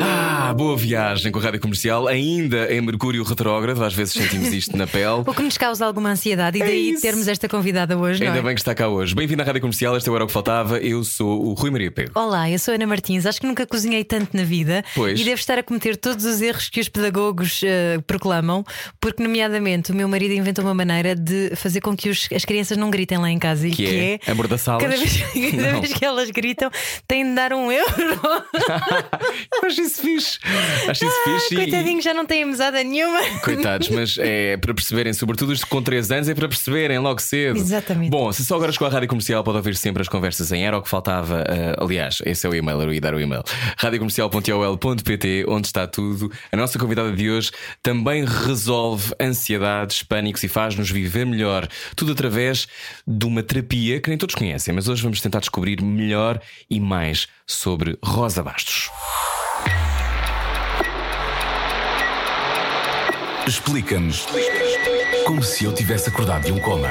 Ah, boa viagem com a rádio comercial, ainda em Mercúrio Retrógrado, às vezes sentimos isto na pele. O que nos causa alguma ansiedade e É daí isso. termos esta convidada hoje, Ainda é? bem que está cá hoje. Bem-vindo à rádio comercial, este é o Era o que Faltava. Eu sou o Rui Maria Pego. Olá, eu sou a Ana Martins. Acho que nunca cozinhei tanto na vida Pois. e devo estar a cometer todos os erros que os pedagogos eh, proclamam, porque, nomeadamente, o meu marido inventou uma maneira de fazer com que os- as crianças não gritem lá em casa e Que que, é? Amordaçá-las? Cada, vez, cada vez que elas gritam, têm de dar um euro. Acho isso fixe. Acho isso fixe. e- Coitadinhos, já não têm mesada nenhuma. Coitados, mas é para perceberem, sobretudo os com 3 anos, é para perceberem logo cedo. Exatamente. Bom, se só agora chegou à rádio comercial, pode ouvir sempre as conversas em Era o que Faltava. eh, aliás, esse é o e-mail, eu ia dar o e-mail. radiocomercial.ol.pt, onde está tudo. A nossa convidada de hoje também resolve ansiedades, pânicos e faz-nos viver melhor. Tudo através de uma terapia que nem todos conhecem, mas hoje vamos tentar descobrir melhor e mais sobre Rosa Bastos. Explica-nos como se eu tivesse acordado de um coma.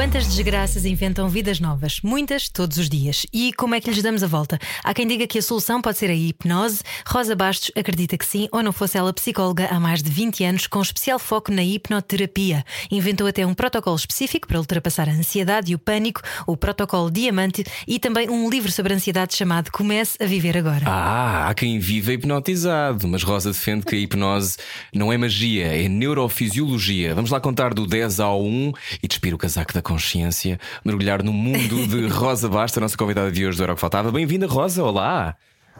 Quantas desgraças inventam vidas novas? Muitas, todos os dias. E como é que lhes damos a volta? Há quem diga que a solução pode ser a hipnose. Rosa Bastos acredita que sim, ou não fosse ela psicóloga há mais de 20 anos, com especial foco na hipnoterapia. Inventou até um protocolo específico para ultrapassar a ansiedade e o pânico, o protocolo Diamante, e também um livro sobre ansiedade chamado Comece a Viver Agora. Ah, há quem viva hipnotizado, mas Rosa defende que a hipnose não é magia, é neurofisiologia. Vamos lá contar do 10 ao 1 e despir o casaco da consciência, mergulhar no mundo de Rosa Basta, a nossa convidada de hoje do Era o que Faltava. Bem-vinda, Rosa, olá!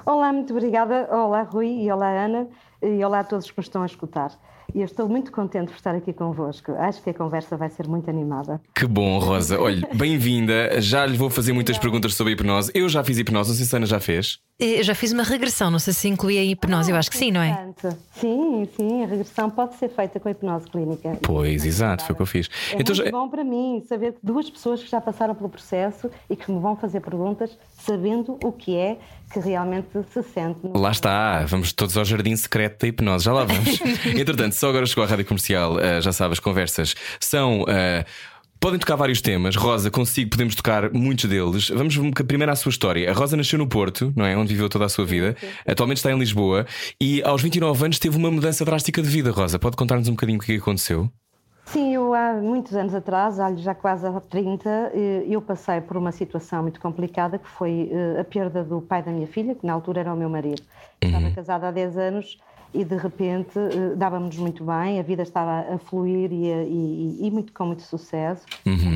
Olá, muito obrigada. Olá, Rui, e olá, Ana, e olá a todos que me estão a escutar. E eu estou muito contente por estar aqui convosco. Acho que a conversa vai ser muito animada. Que bom, Rosa. Olha, bem-vinda. Já lhe vou fazer muitas perguntas sobre a hipnose. Eu já fiz hipnose, não sei se a Ana já fez. Eu já fiz uma regressão, não sei se inclui a hipnose, eu acho que sim, não é? Sim, sim, a regressão pode ser feita com a hipnose clínica. Pois, exato, foi o que eu fiz. É Então muito já- bom para mim saber que duas pessoas que já passaram pelo processo e que me vão fazer perguntas sabendo o que é que realmente se sente. Lá está, vamos todos ao jardim secreto da hipnose, já lá vamos. Entretanto, só agora chegou à rádio comercial, ah, já sabe, as conversas são. ah, Podem tocar vários temas. Rosa, consigo, podemos tocar muitos deles. Vamos primeiro à sua história. A Rosa nasceu no Porto, não é? Onde viveu toda a sua vida. Atualmente está em Lisboa e aos 29 anos teve uma mudança drástica de vida. Rosa, pode contar-nos um bocadinho o que é que aconteceu? Sim, eu há muitos anos atrás, já quase há 30, eh, eu passei por uma situação muito complicada que foi eh, a perda do pai da minha filha, que na altura era o meu marido. Estava casada há 10 anos e de repente eh, dávamos muito bem, a vida estava a fluir e, a- e- e muito, com muito sucesso.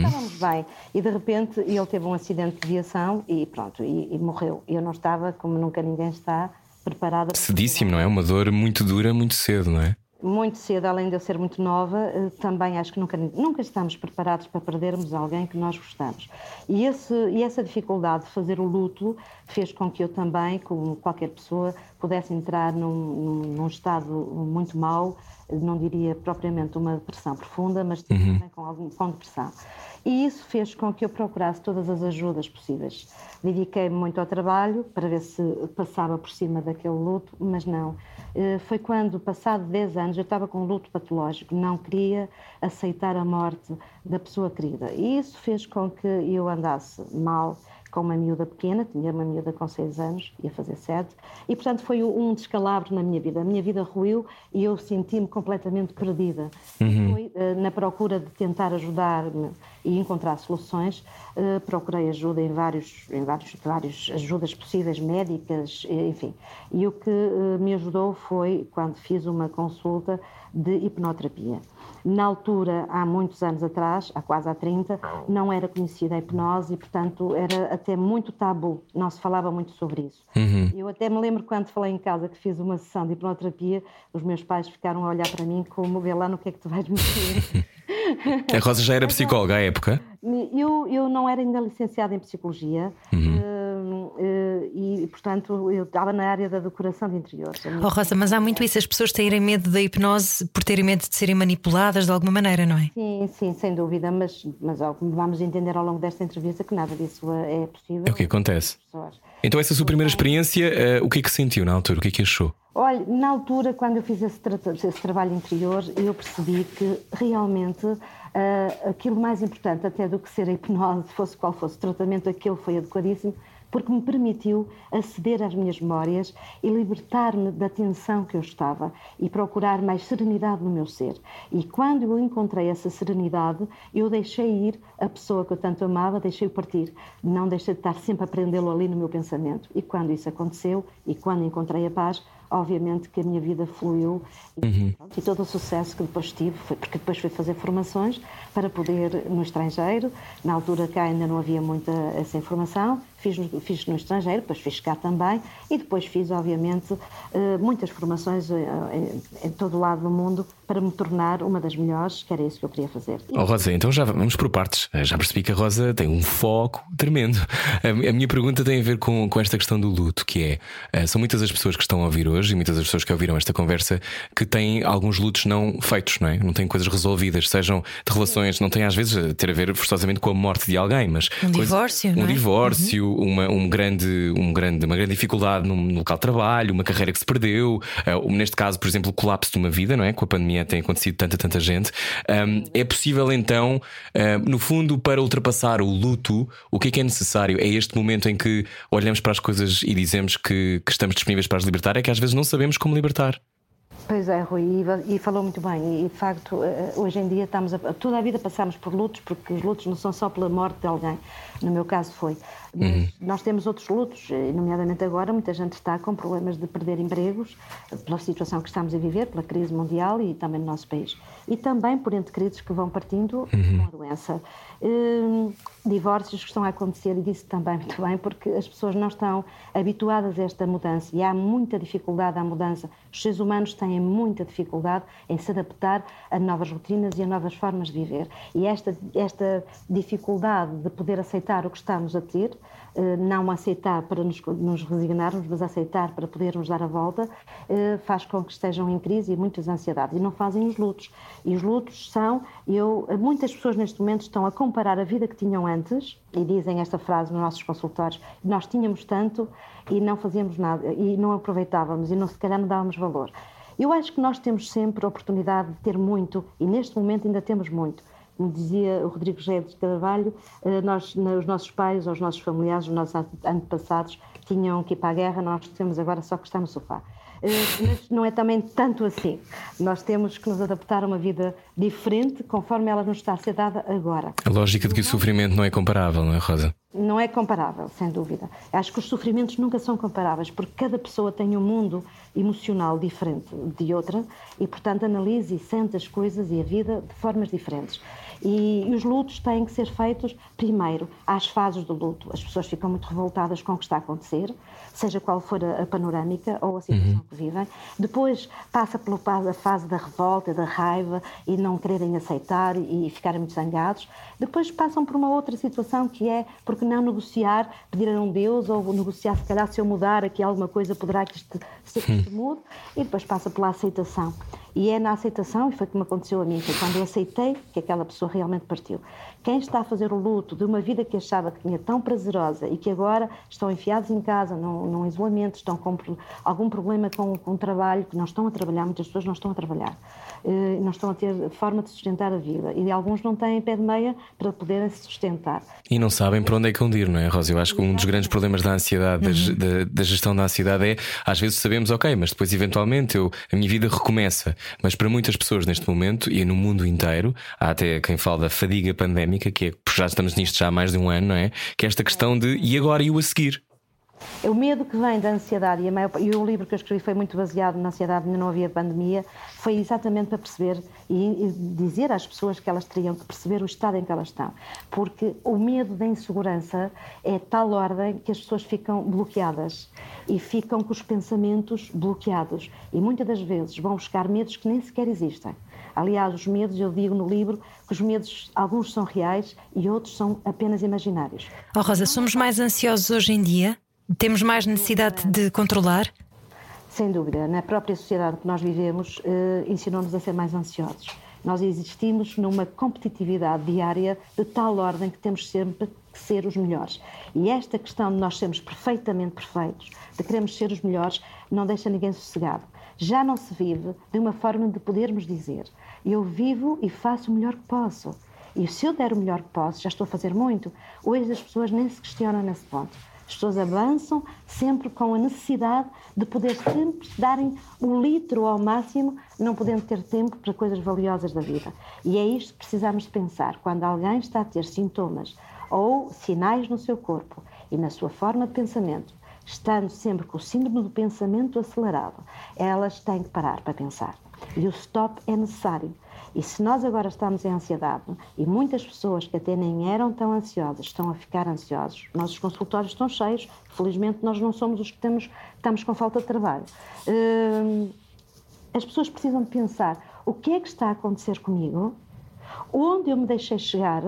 Estávamos bem. E de repente ele teve um acidente de viação e pronto, e, e morreu. Eu não estava, como nunca ninguém está, preparada. para Cedíssimo, não é? Uma dor muito dura, muito cedo, não é? Muito cedo, além de eu ser muito nova, eh, também acho que nunca, nunca estamos preparados para perdermos alguém que nós gostamos. E, esse, e essa dificuldade de fazer o luto fez com que eu também, como qualquer pessoa, pudesse entrar num, num, estado muito mau, não diria propriamente uma depressão profunda, mas também com, algum, com depressão. E isso fez com que eu procurasse todas as ajudas possíveis. Dediquei-me muito ao trabalho para ver se passava por cima daquele luto, mas não. Eh, Foi quando, passado 10 anos, eu estava com um luto patológico, não queria aceitar a morte da pessoa querida. E isso fez com que eu andasse mal com uma miúda pequena, tinha uma miúda com 6 anos, ia fazer 7, e portanto foi um descalabro na minha vida. A minha vida ruiu e eu senti-me completamente perdida. Foi eh, na procura de tentar ajudar-me e encontrar soluções, eh, procurei ajuda em vários, em vários, vários ajudas possíveis, médicas, enfim. E o que eh, me ajudou foi quando fiz uma consulta de hipnoterapia. Na altura, há muitos anos atrás, há quase há 30, não era conhecida a hipnose e, portanto, era até muito tabu, não se falava muito sobre isso. Eu até me lembro quando falei em casa que fiz uma sessão de hipnoterapia, os meus pais ficaram a olhar para mim como, vê lá no que é que tu vais mexer. A Rosa já era psicóloga à época. Eu, eu não era ainda licenciada em psicologia. Hum, e, portanto, eu estava na área da decoração de interiores. Oh, Rosa, mas há muito isso, as pessoas terem medo da hipnose por terem medo de serem manipuladas de alguma maneira, não é? Sim, sim, sem dúvida, mas, mas vamos entender ao longo desta entrevista que nada disso é possível. É o que acontece. Então, essa sua primeira experiência, uh, o que é que sentiu na altura? O que é que achou? Olha, na altura, quando eu fiz esse, tra esse trabalho interior, eu percebi que realmente uh, aquilo mais importante, até do que ser a hipnose, fosse qual fosse o tratamento, aquele foi adequadíssimo, porque me permitiu aceder às minhas memórias e libertar-me da tensão que eu estava e procurar mais serenidade no meu ser. E quando eu encontrei essa serenidade, eu deixei ir a pessoa que eu tanto amava, deixei-o partir. Não deixei de estar sempre a prendê-lo ali no meu pensamento. E quando isso aconteceu e quando encontrei a paz, obviamente que a minha vida fluiu uhum. e, todo o sucesso que depois tive, foi porque depois fui fazer formações para poder no estrangeiro, na altura cá ainda não havia muita essa informação, fiz, fiz no estrangeiro, depois fiz cá também e depois fiz, obviamente, eh, muitas formações eh, em, em todo o lado do mundo para me tornar uma das melhores, que era isso que eu queria fazer. Oh, Rosa, então já vamos por partes. Eh, já percebi que a Rosa tem um foco tremendo. A, minha pergunta tem a ver com, com esta questão do luto, que é: são muitas as pessoas que estão a ouvir hoje e muitas as pessoas que ouviram esta conversa que têm alguns lutos não feitos, não é? Não têm coisas resolvidas, sejam de relações, não têm às vezes a ter a ver forçosamente com a morte de alguém, mas um divórcio, um não é? divórcio. Uma, um grande, um grande, uma grande dificuldade no local de trabalho, uma carreira que se perdeu, uh, neste caso, por exemplo, o colapso de uma vida, não é? Com a pandemia tem acontecido tanta, tanta gente. Um, é possível então, uh, no fundo, para ultrapassar o luto, o que é que é necessário? É este momento em que olhamos para as coisas e dizemos que, que estamos disponíveis para as libertar, é que às vezes não sabemos como libertar. Pois é, Rui, e, falou muito bem. E de facto, eh, hoje em dia estamos a, toda a vida passamos por lutos, porque os lutos não são só pela morte de alguém. No meu caso foi. Uhum. Nós temos outros lutos, nomeadamente agora, muita gente está com problemas de perder empregos, pela situação que estamos a viver, pela crise mundial e também no nosso país. E também por entes queridos que vão partindo uhum. com a doença. Divórcios que estão a acontecer, e disse também muito bem, porque as pessoas não estão habituadas a esta mudança e há muita dificuldade à mudança. Os seres humanos têm muita dificuldade em se adaptar a novas rotinas e a novas formas de viver. E esta, esta dificuldade de poder aceitar o que estamos a ter, não aceitar para nos, nos resignarmos, mas aceitar para podermos dar a volta, eh, faz com que estejam em crise e muitas ansiedades. E não fazem os lutos. E os lutos são, eu, muitas pessoas neste momento estão a comparar a vida que tinham antes, e dizem esta frase nos nossos consultórios, nós tínhamos tanto e não fazíamos nada, e não aproveitávamos, e não, se calhar não dávamos valor. Eu acho que nós temos sempre a oportunidade de ter muito, e neste momento ainda temos muito como dizia o Rodrigo Redes de Carvalho, eh, nós, os nossos pais, os nossos familiares, os nossos antepassados tinham que ir para a guerra, nós temos agora só que estar no sofá. Eh, mas não é também tanto assim. Nós temos que nos adaptar a uma vida diferente conforme ela nos está a ser dada agora. A lógica de que o sofrimento não é comparável, não é, Rosa? Não é comparável, sem dúvida. Acho que os sofrimentos nunca são comparáveis, porque cada pessoa tem um mundo emocional diferente de outra e, portanto, analisa e sente as coisas e a vida de formas diferentes. E, os lutos têm que ser feitos primeiro às fases do luto. As pessoas ficam muito revoltadas com o que está a acontecer, seja qual for a, a panorâmica ou a situação uhum. que vivem. Depois passa pela fase da revolta, da raiva e não quererem aceitar e, ficarem muito zangados. Depois passam por uma outra situação que é porque não negociar, pedir a um Deus ou negociar, se calhar, se eu mudar aqui alguma coisa, poderá que isto, se isto mude. E depois passa pela aceitação. E é na aceitação, e foi como aconteceu a mim, foi quando eu aceitei que aquela pessoa realmente partiu. Quem está a fazer o luto de uma vida que achava que tinha tão prazerosa e que agora estão enfiados em casa, num, num isolamento, estão com algum problema com, com o trabalho, que não estão a trabalhar, muitas pessoas não estão a trabalhar, eh, não estão a ter forma de sustentar a vida. E alguns não têm pé de meia para poderem se sustentar. E não sabem para onde é que vão ir, não é, Rosa? Eu acho que um dos grandes problemas da ansiedade, uhum. da, da, gestão da ansiedade é, às vezes sabemos, ok, mas depois eventualmente eu, a minha vida recomeça. Mas para muitas pessoas neste momento e no mundo inteiro, há até quem fala da fadiga pandémica, que é, já estamos nisto já há mais de um ano, não é? Que é esta questão de e agora e o a seguir? É o medo que vem da ansiedade, e, maior, e, o livro que eu escrevi foi muito baseado na ansiedade, ainda não havia pandemia, foi exatamente para perceber e, e, dizer às pessoas que elas teriam que perceber o estado em que elas estão. Porque o medo da insegurança é tal ordem que as pessoas ficam bloqueadas e ficam com os pensamentos bloqueados. E muitas das vezes vão buscar medos que nem sequer existem. Aliás, os medos, eu digo no livro, que os medos, alguns são reais e outros são apenas imaginários. Oh, Rosa, somos mais ansiosos hoje em dia? Temos mais necessidade de controlar? Sem dúvida. Na própria sociedade que nós vivemos, eh, ensinou-nos a ser mais ansiosos. Nós existimos numa competitividade diária de tal ordem que temos sempre que ser os melhores. E esta questão de nós sermos perfeitamente perfeitos, de queremos ser os melhores, não deixa ninguém sossegado. Já não se vive de uma forma de podermos dizer: eu vivo e faço o melhor que posso. E se eu der o melhor que posso, já estou a fazer muito. Hoje as pessoas nem se questionam nesse ponto. As pessoas avançam sempre com a necessidade de poder sempre darem um litro ao máximo, não podendo ter tempo para coisas valiosas da vida. E é isto que precisamos pensar. Quando alguém está a ter sintomas ou sinais no seu corpo e na sua forma de pensamento, estando sempre com o síndrome do pensamento acelerado, elas têm que parar para pensar. E o stop é necessário. E se nós agora estamos em ansiedade, e muitas pessoas que até nem eram tão ansiosas estão a ficar ansiosos, nossos consultórios estão cheios, felizmente nós não somos os que temos, estamos com falta de trabalho. Hum, as pessoas precisam de pensar o que é que está a acontecer comigo, onde eu me deixei chegar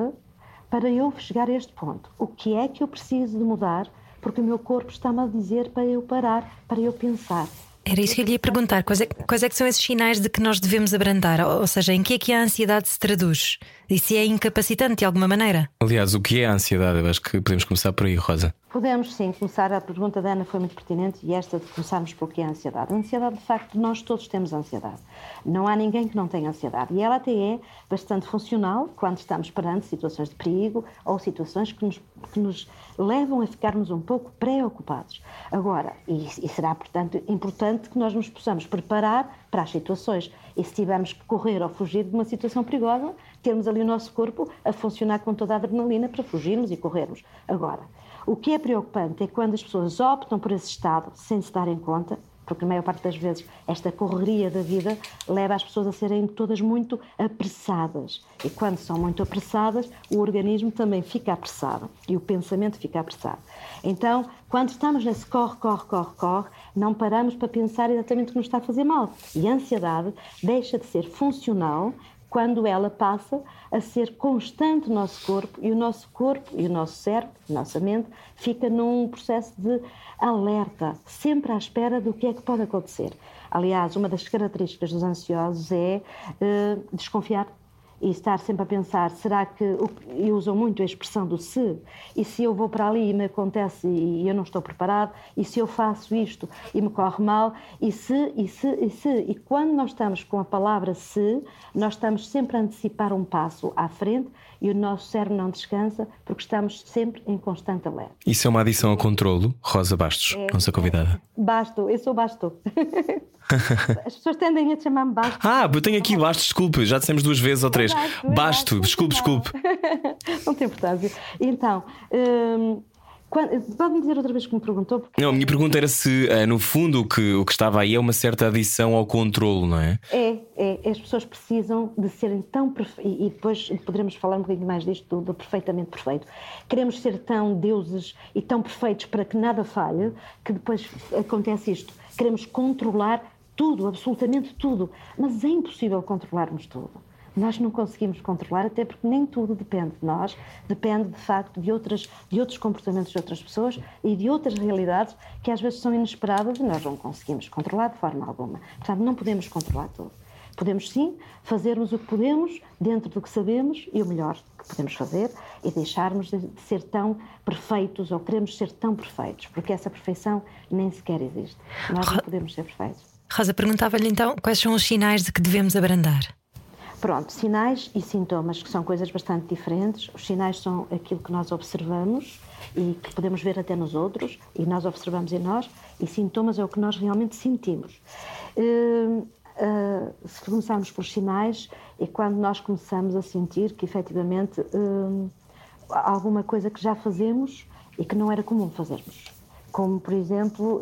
para eu chegar a este ponto, o que é que eu preciso de mudar, porque o meu corpo está-me a dizer para eu parar, para eu pensar. Era isso que eu lhe ia perguntar. Quais é, quais é que são esses sinais de que nós devemos abrandar? Ou seja, em que é que a ansiedade se traduz? E se é incapacitante de alguma maneira? Aliás, o que é a ansiedade? Eu acho que podemos começar por aí, Rosa. Podemos sim começar. A pergunta da Ana foi muito pertinente e esta de começarmos pelo que é a ansiedade. A ansiedade, de facto, nós todos temos ansiedade. Não há ninguém que não tenha ansiedade. E ela até é bastante funcional quando estamos perante situações de perigo ou situações que nos, que nos levam a ficarmos um pouco preocupados. Agora, e, e será, portanto, importante que nós nos possamos preparar para as situações. E se tivermos que correr ou fugir de uma situação perigosa, termos ali o nosso corpo a funcionar com toda a adrenalina para fugirmos e corrermos. Agora, o que é preocupante é quando as pessoas optam por esse estado sem se darem conta, porque a maior parte das vezes esta correria da vida leva as pessoas a serem todas muito apressadas. E quando são muito apressadas, o organismo também fica apressado e o pensamento fica apressado. Então, quando estamos nesse corre, corre, corre, corre, não paramos para pensar exatamente o que nos está a fazer mal. E a ansiedade deixa de ser funcional quando ela passa a ser constante no nosso corpo e o nosso corpo e o nosso cérebro, nossa mente, fica num processo de alerta, sempre à espera do que é que pode acontecer. Aliás, uma das características dos ansiosos é uh, desconfiar e estar sempre a pensar, será que. E usam muito a expressão do se, e se eu vou para ali e me acontece e eu não estou preparado, e se eu faço isto e me corre mal, e se, e se, e se. E quando nós estamos com a palavra se, nós estamos sempre a antecipar um passo à frente e o nosso cérebro não descansa porque estamos sempre em constante alerta. Isso é uma adição ao controlo, Rosa Bastos, é, nossa convidada. É. Basto, eu sou Basto. As pessoas tendem a chamar-me Basto. Ah, eu tenho aqui Basto, desculpe, já dissemos duas vezes ou três. Basto, basto desculpe, desculpe. Não tem importância. Então. Hum, Pode-me dizer outra vez que me perguntou? Porque... Não, a minha pergunta era se, uh, no fundo, o que, o que estava aí é uma certa adição ao controle, não é? É, é. As pessoas precisam de serem tão perfeitas. E depois poderemos falar um bocadinho mais disto, do, do, perfeitamente perfeito. Queremos ser tão deuses e tão perfeitos para que nada falhe, que depois acontece isto. Queremos controlar tudo, absolutamente tudo. Mas é impossível controlarmos tudo nós não conseguimos controlar, até porque nem tudo depende de nós, depende de facto de, outras, de outros comportamentos de outras pessoas e de outras realidades que às vezes são inesperadas e nós não conseguimos controlar de forma alguma. Portanto, não podemos controlar tudo. Podemos sim fazermos o que podemos dentro do que sabemos e o melhor que podemos fazer e deixarmos de ser tão perfeitos ou queremos ser tão perfeitos, porque essa perfeição nem sequer existe. Nós não podemos ser perfeitos. Rosa, perguntava-lhe então quais são os sinais de que devemos abrandar. Pronto, sinais e sintomas, que são coisas bastante diferentes. Os sinais são aquilo que nós observamos e que podemos ver até nos outros, e nós observamos em nós, e sintomas é o que nós realmente sentimos. Uh, uh, se começarmos pelos sinais, é quando nós começamos a sentir que efetivamente uh, alguma coisa que já fazemos e que não era comum fazermos. Como, por exemplo,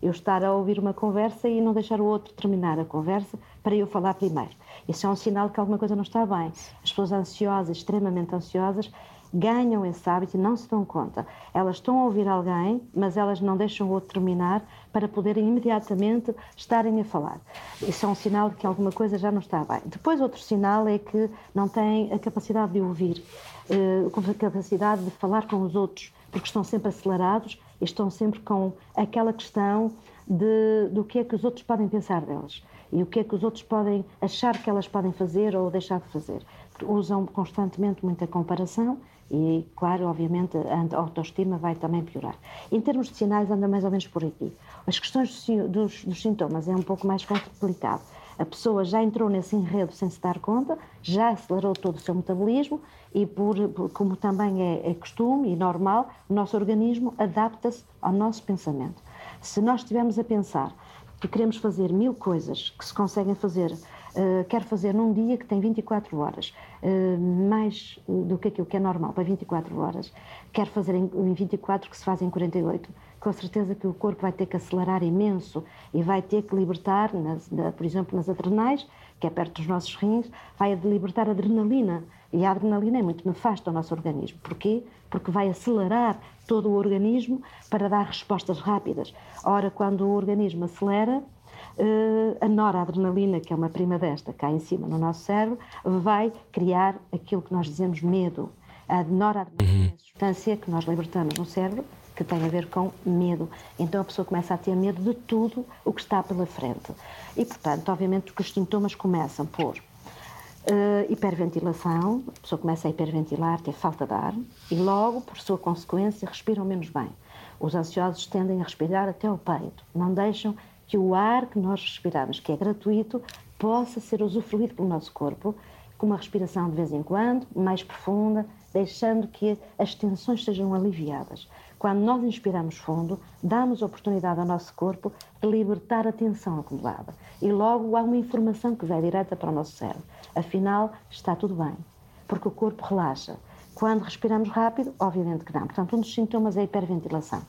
eu estar a ouvir uma conversa e não deixar o outro terminar a conversa para eu falar primeiro isso é um sinal que alguma coisa não está bem. As pessoas ansiosas, extremamente ansiosas, ganham esse hábito e não se dão conta. Elas estão a ouvir alguém, mas elas não deixam o outro terminar para poderem imediatamente estarem a falar. Isso é um sinal de que alguma coisa já não está bem. Depois, outro sinal é que não têm a capacidade de ouvir, eh, a capacidade de falar com os outros, porque estão sempre acelerados e estão sempre com aquela questão de, do que é que os outros podem pensar delas e o que é que os outros podem achar que elas podem fazer ou deixar de fazer. Usam constantemente muita comparação e, claro, obviamente, a autoestima vai também piorar. Em termos de sinais, anda mais ou menos por aqui. As questões dos, dos sintomas é um pouco mais complicado. A pessoa já entrou nesse enredo sem se dar conta, já acelerou todo o seu metabolismo e, por, por como também é, é costume e normal, o nosso organismo adapta-se ao nosso pensamento. Se nós estivermos a pensar que queremos fazer mil coisas que se conseguem fazer, uh, quero fazer num dia que tem 24 horas, uh, mais do que aquilo que é normal para 24 horas, quero fazer em, em 24 que se faz em 48, com certeza que o corpo vai ter que acelerar imenso e vai ter que libertar, nas, na, por exemplo, nas adrenais, que é perto dos nossos rins, vai libertar adrenalina. E a adrenalina é muito nefasta ao nosso organismo. Porquê? Porque vai acelerar todo o organismo para dar respostas rápidas. Ora, quando o organismo acelera, eh, a noradrenalina, que é uma prima desta, cá em cima no nosso cérebro, vai criar aquilo que nós dizemos medo. A noradrenalina é a substância que nós libertamos no cérebro que tem a ver com medo. Então a pessoa começa a ter medo de tudo o que está pela frente. E, portanto, obviamente que os sintomas começam por uh, hiperventilação, a pessoa começa a hiperventilar, ter falta de ar, e logo, por sua consequência, respiram menos bem. Os ansiosos tendem a respirar até o peito, não deixam que o ar que nós respiramos, que é gratuito, possa ser usufruído pelo nosso corpo, com uma respiração de vez em quando, mais profunda, deixando que as tensões sejam aliviadas. Quando nós inspiramos fundo, damos oportunidade ao nosso corpo de libertar a tensão acumulada. E logo há uma informação que vai direta para o nosso cérebro. Afinal, está tudo bem. Porque o corpo relaxa. Quando respiramos rápido, obviamente que não. Portanto, um dos sintomas é a hiperventilação.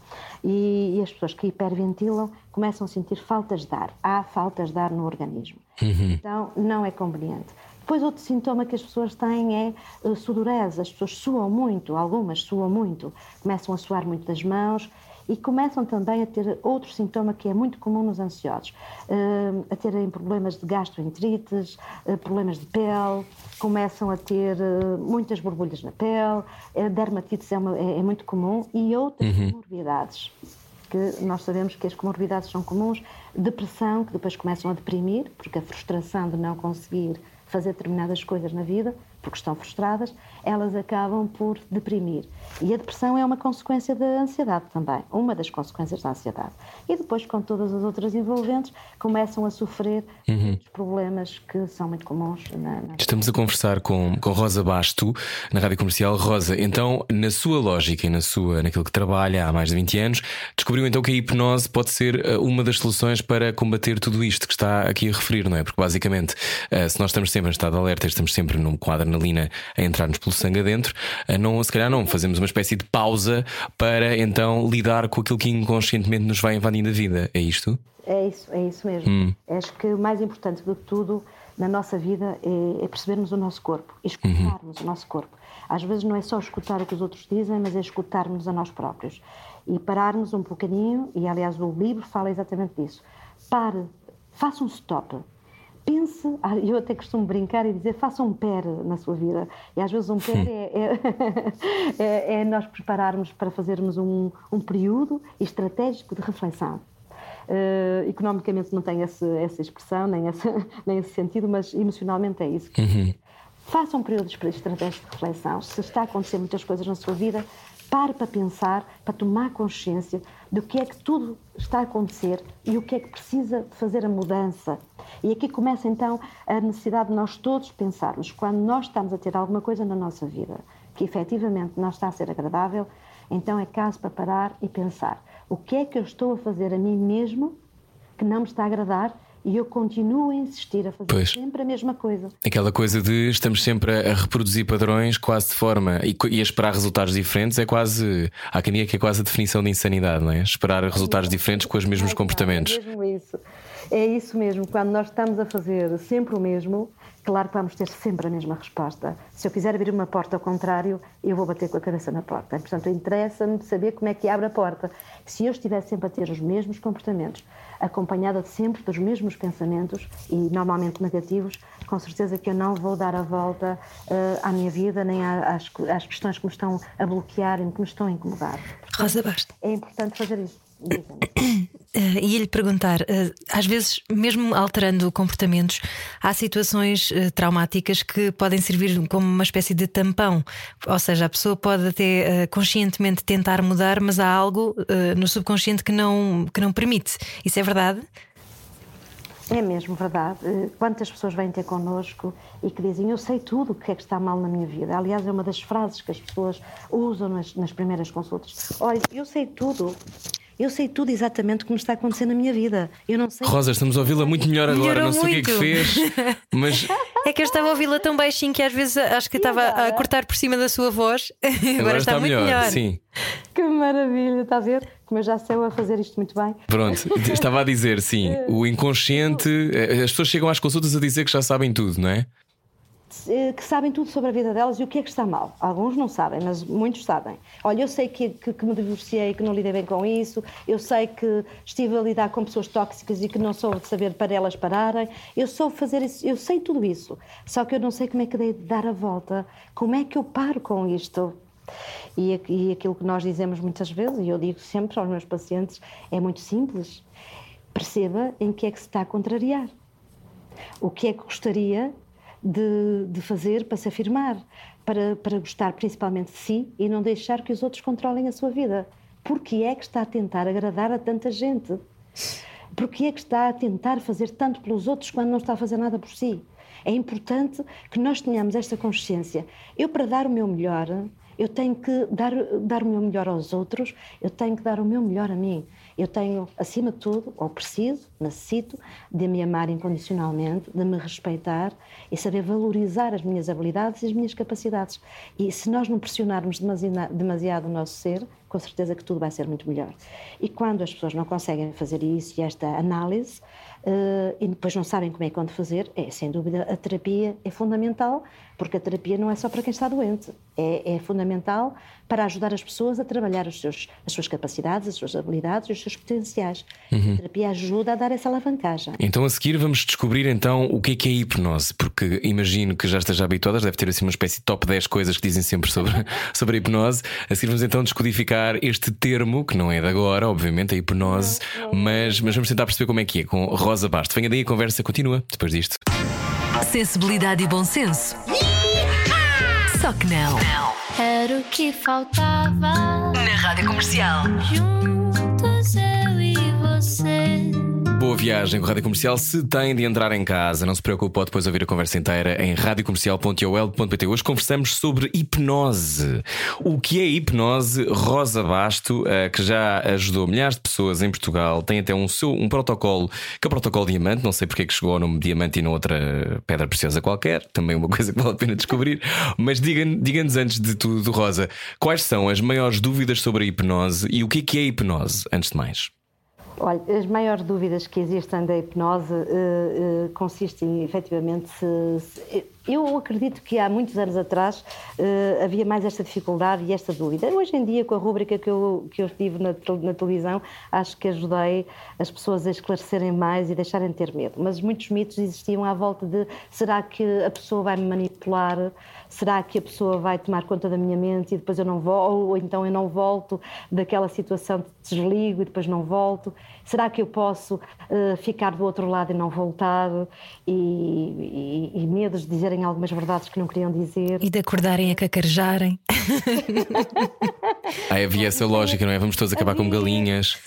E, e, as pessoas que hiperventilam começam a sentir faltas de ar. Há faltas de ar no organismo. Uhum. Então, não é conveniente. Depois, outro sintoma que as pessoas têm é uh, sudorese. As pessoas suam muito, algumas suam muito, começam a suar muito das mãos e começam também a ter outro sintoma que é muito comum nos ansiosos, uh, a terem problemas de gastroenterites, uh, problemas de pele, começam a ter uh, muitas borbulhas na pele, dermatites é, uma, é, é, muito comum e outras uhum. comorbidades que nós sabemos que as comorbidades são comuns, depressão, que depois começam a deprimir, porque a frustração de não conseguir fazer determinadas coisas na vida, porque estão frustradas, elas acabam por deprimir. E a depressão é uma consequência da ansiedade também, uma das consequências da ansiedade. E depois, com todas as outras envolventes, começam a sofrer uhum. problemas que são muito comuns. Na, na... Estamos a conversar com, com Rosa Basto, na Rádio Comercial. Rosa, então, na sua lógica e na sua, naquilo que trabalha há mais de 20 anos, descobriu então que a hipnose pode ser eh, uma das soluções para combater tudo isto que está aqui a referir, não é? Porque basicamente, eh, se nós estamos sempre em estado de alerta, estamos sempre num quadro adrenalina a entrar-nos pelo sangue adentro, não, se calhar não, fazemos uma espécie de pausa para então lidar com aquilo que inconscientemente nos vai invadindo a vida. É isto? É isso, é isso mesmo. Hum. Acho que o mais importante do que tudo na nossa vida é, é percebermos o nosso corpo, escutarmos uhum. o nosso corpo. Às vezes não é só escutar o que os outros dizem, mas é escutarmos a nós próprios e pararmos um bocadinho. E aliás, o livro fala exatamente disso. Pare, faça um stop pense, ah, eu até costumo brincar e dizer, faça um PER na sua vida. E às vezes um PER é, é, é, é, nós prepararmos para fazermos um, um período estratégico de reflexão. Uh, economicamente não tem esse, essa expressão, nem, essa, nem esse sentido, mas emocionalmente é isso. Uhum. Faça um período estratégico de reflexão. Se está a acontecer muitas coisas na sua vida, pare para pensar, para tomar consciência do que é que tudo está a acontecer e o que é que precisa fazer a mudança. E aqui começa então a necessidade de nós todos pensarmos, quando nós estamos a ter alguma coisa na nossa vida que efetivamente não está a ser agradável, então é caso para parar e pensar: o que é que eu estou a fazer a mim mesmo que não me está a agradar e eu continuo a insistir a fazer pois. sempre a mesma coisa. Aquela coisa de estamos sempre a reproduzir padrões quase de forma e, e a esperar resultados diferentes é quase. Há quem diga que é quase a definição de insanidade, não é? Esperar resultados diferentes com os mesmos comportamentos. É mesmo isso. É isso mesmo. Quando nós estamos a fazer sempre o mesmo, claro que vamos ter sempre a mesma resposta. Se eu quiser abrir uma porta ao contrário, eu vou bater com a cabeça na porta. Portanto, interessa-me saber como é que abre a porta. Se eu estiver sempre a ter os mesmos comportamentos, acompanhada sempre dos mesmos pensamentos e normalmente negativos, com certeza que eu não vou dar a volta uh, à minha vida nem às, às, questões que me estão a bloquear e que me estão a incomodar. Portanto, Rosa Basta. É importante fazer isso. Uh, ia lhe perguntar, uh, às vezes, mesmo alterando comportamentos, há situações uh, traumáticas que podem servir como uma espécie de tampão. Ou seja, a pessoa pode até conscientemente tentar mudar, mas há algo no subconsciente que não, que não permite. Isso é verdade? É mesmo verdade. Quantas pessoas vêm ter connosco e que dizem eu sei tudo o que é que está mal na minha vida. Aliás, é uma das frases que as pessoas usam nas, nas primeiras consultas. Olha, eu sei tudo. Eu sei tudo exatamente como está acontecendo na minha vida. Eu não sei. Rosa, estamos a ouvi-la muito melhor agora. Melhorou não sei muito. o que é que fez, mas. É que eu estava a ouvi-la tão baixinho que às vezes acho que estava a cortar por cima da sua voz. Agora, agora está, está, muito melhor. melhor. Sim. Que maravilha, está a ver? Como eu já sei a fazer isto muito bem. Pronto, estava a dizer, sim, o inconsciente. Eh, as pessoas chegam às consultas a dizer que já sabem tudo, não é? Eh, que sabem tudo sobre a vida delas e o que é que está mal. Alguns não sabem, mas muitos sabem. Olha, eu sei que, que, que me divorciei, que não lidei bem com isso, eu sei que estive a lidar com pessoas tóxicas e que não soube saber para elas pararem, eu soube fazer isso, eu sei tudo isso. Só que eu não sei como é que dei de dar a volta, como é que eu paro com isto. E, e aquilo que nós dizemos muitas vezes, e eu digo sempre aos meus pacientes, é muito simples. Perceba em que é que se está a contrariar. O que é que gostaria de, de fazer para se afirmar, para, para gostar principalmente de si e não deixar que os outros controlem a sua vida. Porque é que está a tentar agradar a tanta gente? Porque é que está a tentar fazer tanto pelos outros quando não está a fazer nada por si? É importante que nós tenhamos esta consciência. Eu, para dar o meu melhor, eu tenho que dar, dar o meu melhor aos outros, eu tenho que dar o meu melhor a mim. Eu tenho, acima de tudo, ou preciso, necessito, de me amar incondicionalmente, de me respeitar e saber valorizar as minhas habilidades e as minhas capacidades. E se nós não pressionarmos demasiado, o nosso ser, com certeza que tudo vai ser muito melhor. E quando as pessoas não conseguem fazer isso e esta análise, uh, e depois não sabem como é que onde fazer, é sem dúvida a terapia é fundamental, porque a terapia não é só para quem está doente, é, é fundamental para ajudar as pessoas a trabalhar os seus, as suas capacidades, as suas habilidades e os seus potenciais. Uhum. A terapia ajuda a dar essa alavancagem. Então a seguir vamos descobrir então o que é que é a hipnose, porque imagino que já esteja habituadas, deve ter assim uma espécie de top 10 coisas que dizem sempre sobre, sobre a hipnose. A seguir vamos então descodificar este termo, que não é de agora, obviamente, a hipnose, não, não. Mas, mas vamos tentar perceber como é que é, com Rosa Basto. Venha daí a conversa continua depois disto. Sensibilidade e bom senso. Só que não. Era o que faltava. Na rádio comercial. Juntos eu e você. Boa viagem com a Rádio Comercial. Se tem de entrar em casa, não se preocupe, pode depois ouvir a conversa inteira em radiocomercial.ol.pt. Hoje conversamos sobre hipnose. O que é hipnose? Rosa Basto, eh, que já ajudou milhares de pessoas em Portugal, tem até um, seu, um protocolo, que é o protocolo Diamante. Não sei porque é que chegou ao nome Diamante e não outra pedra preciosa qualquer. Também uma coisa que vale a pena descobrir. Mas diga-nos diga antes de tudo, Rosa, quais são as maiores dúvidas sobre a hipnose e o que é que é hipnose, antes de mais? Olha, as maiores dúvidas que existem da hipnose uh, uh, consistem efetivamente se, se, eu acredito que há muitos anos atrás uh, havia mais esta dificuldade e esta dúvida. Hoje em dia, com a rúbrica que eu, que eu estive na, na, televisão, acho que ajudei as pessoas a esclarecerem mais e deixarem de ter medo. Mas muitos mitos existiam à volta de será que a pessoa vai me manipular? Será que a pessoa vai tomar conta da minha mente e depois eu não volto? Ou então eu não volto daquela situação de desligo e depois não volto? Será que eu posso uh, ficar do outro lado e não voltar? E, e, e medos de dizerem algumas verdades que não queriam dizer. E de acordarem a cacarejarem. ah, havia essa lógica, não é? Vamos todos acabar como galinhas.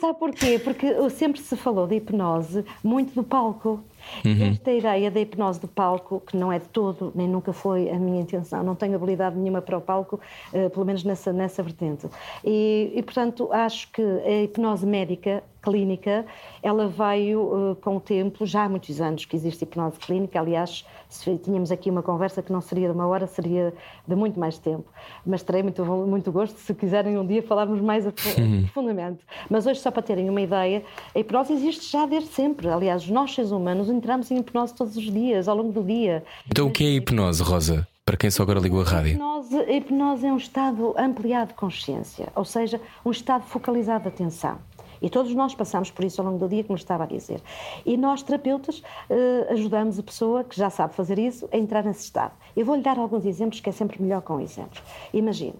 Sabe porquê? Porque sempre se falou de hipnose muito do palco. Uhum. Esta ideia da hipnose do palco, que não é de todo, nem nunca foi a minha intenção, não tenho habilidade nenhuma para o palco, uh, pelo menos nessa, nessa vertente. E, e, portanto, acho que a hipnose médica clínica, ela veio uh, com o tempo, já há muitos anos que existe hipnose clínica, aliás, se tínhamos aqui uma conversa que não seria de uma hora, seria de muito mais tempo. Mas terei muito, muito gosto se quiserem um dia falarmos mais profundamente. Mas hoje, só para terem uma ideia, a hipnose existe já desde sempre. Aliás, nós seres humanos entramos em hipnose todos os dias, ao longo do dia. Então, o que é hipnose, Rosa? Para quem só agora ligou a rádio. A hipnose, a hipnose é um estado ampliado de consciência, ou seja, um estado focalizado de atenção. E todos nós passamos por isso ao longo do dia, como estava a dizer. E nós, terapeutas, eh, ajudamos a pessoa que já sabe fazer isso a entrar nesse estado. Eu vou-lhe dar alguns exemplos que é sempre melhor com exemplos. Imagine,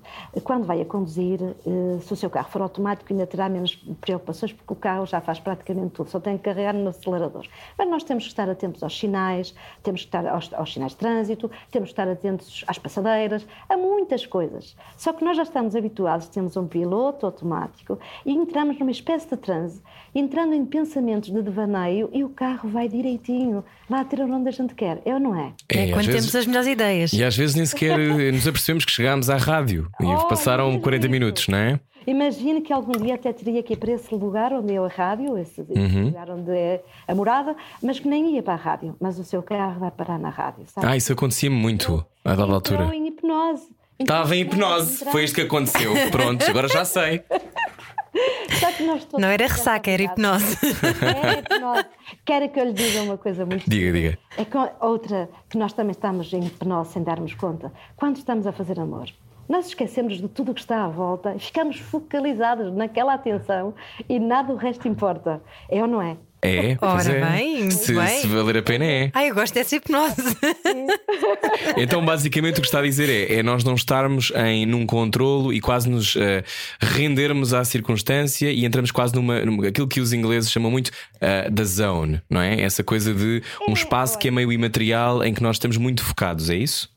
quando vai a conduzir, eh, se o seu carro for automático, ainda terá menos preocupações, porque o carro já faz praticamente tudo, só tem que carregar no acelerador. Mas nós temos que estar atentos aos sinais, temos que estar aos, aos sinais de trânsito, temos que estar atentos às passadeiras, a muitas coisas. Só que nós já estamos habituados, temos um piloto automático e entramos numa espécie de transe, entrando em pensamentos de devaneio e o carro vai direitinho, vai ter onde a gente quer. É ou não é? É, quando vezes, temos as melhores ideias. E às vezes nem sequer nos apercebemos que chegámos à rádio e oh, passaram 40 minutos, não é? Imagina que algum dia até teria que ir para esse lugar onde é a rádio, esse, uhum. lugar onde é a morada, mas que nem ia para a rádio, mas o seu carro vai parar na rádio. Sabe? Ah, isso acontecia muito a dada altura. Estava em hipnose. Estava em hipnose, foi isto que aconteceu. Pronto, agora já sei. Não era ressaca, era hipnose. É hipnose. Quero que eu lhe diga uma coisa muito. Diga, diga. É que outra que nós também estamos em hipnose sem darmos conta. Quando estamos a fazer amor, nós esquecemos de tudo o que está à volta, ficamos focalizados naquela atenção e nada o resto importa. É ou não é? É, Ora é. bem, se, bem. se, valer a pena é. Ah, eu gosto dessa hipnose. então, basicamente, o que está a dizer é, é nós não estarmos em num controlo e quase nos uh, rendermos à circunstância e entramos quase numa, numa aquilo que os ingleses chamam muito uh, da zone, não é? Essa coisa de um espaço que é meio imaterial em que nós estamos muito focados, é isso?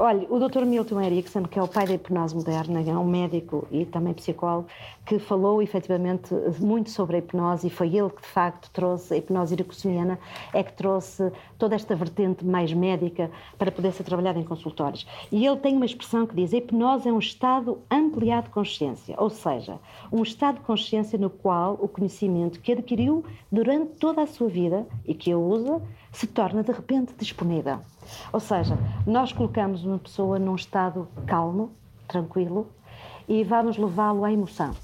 Olha, o Dr. Milton Erickson, que é o pai da hipnose moderna, é um médico e também psicólogo, que falou efetivamente muito sobre a hipnose e foi ele que de facto trouxe a hipnose ericksoniana, é que trouxe toda esta vertente mais médica para poder ser trabalhada em consultórios. E ele tem uma expressão que diz: a hipnose é um estado ampliado de consciência, ou seja, um estado de consciência no qual o conhecimento que adquiriu durante toda a sua vida e que o usa se torna de repente disponível. Ou seja, nós colocamos uma pessoa num estado calmo, tranquilo, e vamos levá-lo à emoção.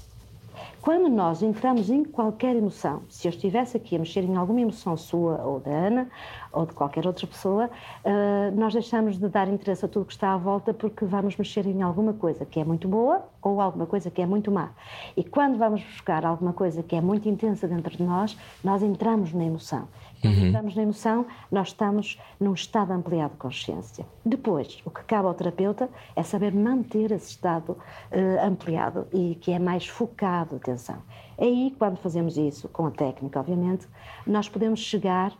Quando nós entramos em qualquer emoção, se eu estivesse aqui a mexer em alguma emoção sua ou da Ana ou de qualquer outra pessoa, uh, nós deixamos de dar interesse a tudo que está à volta porque vamos mexer em alguma coisa que é muito boa ou alguma coisa que é muito má. E quando vamos buscar alguma coisa que é muito intensa dentro de nós, nós entramos na emoção. Uhum. estamos na emoção, nós estamos num estado ampliado de consciência. Depois, o que cabe ao terapeuta é saber manter esse estado uh, ampliado e que é mais focado, atenção. É aí, quando fazemos isso, com a técnica, obviamente, nós podemos chegar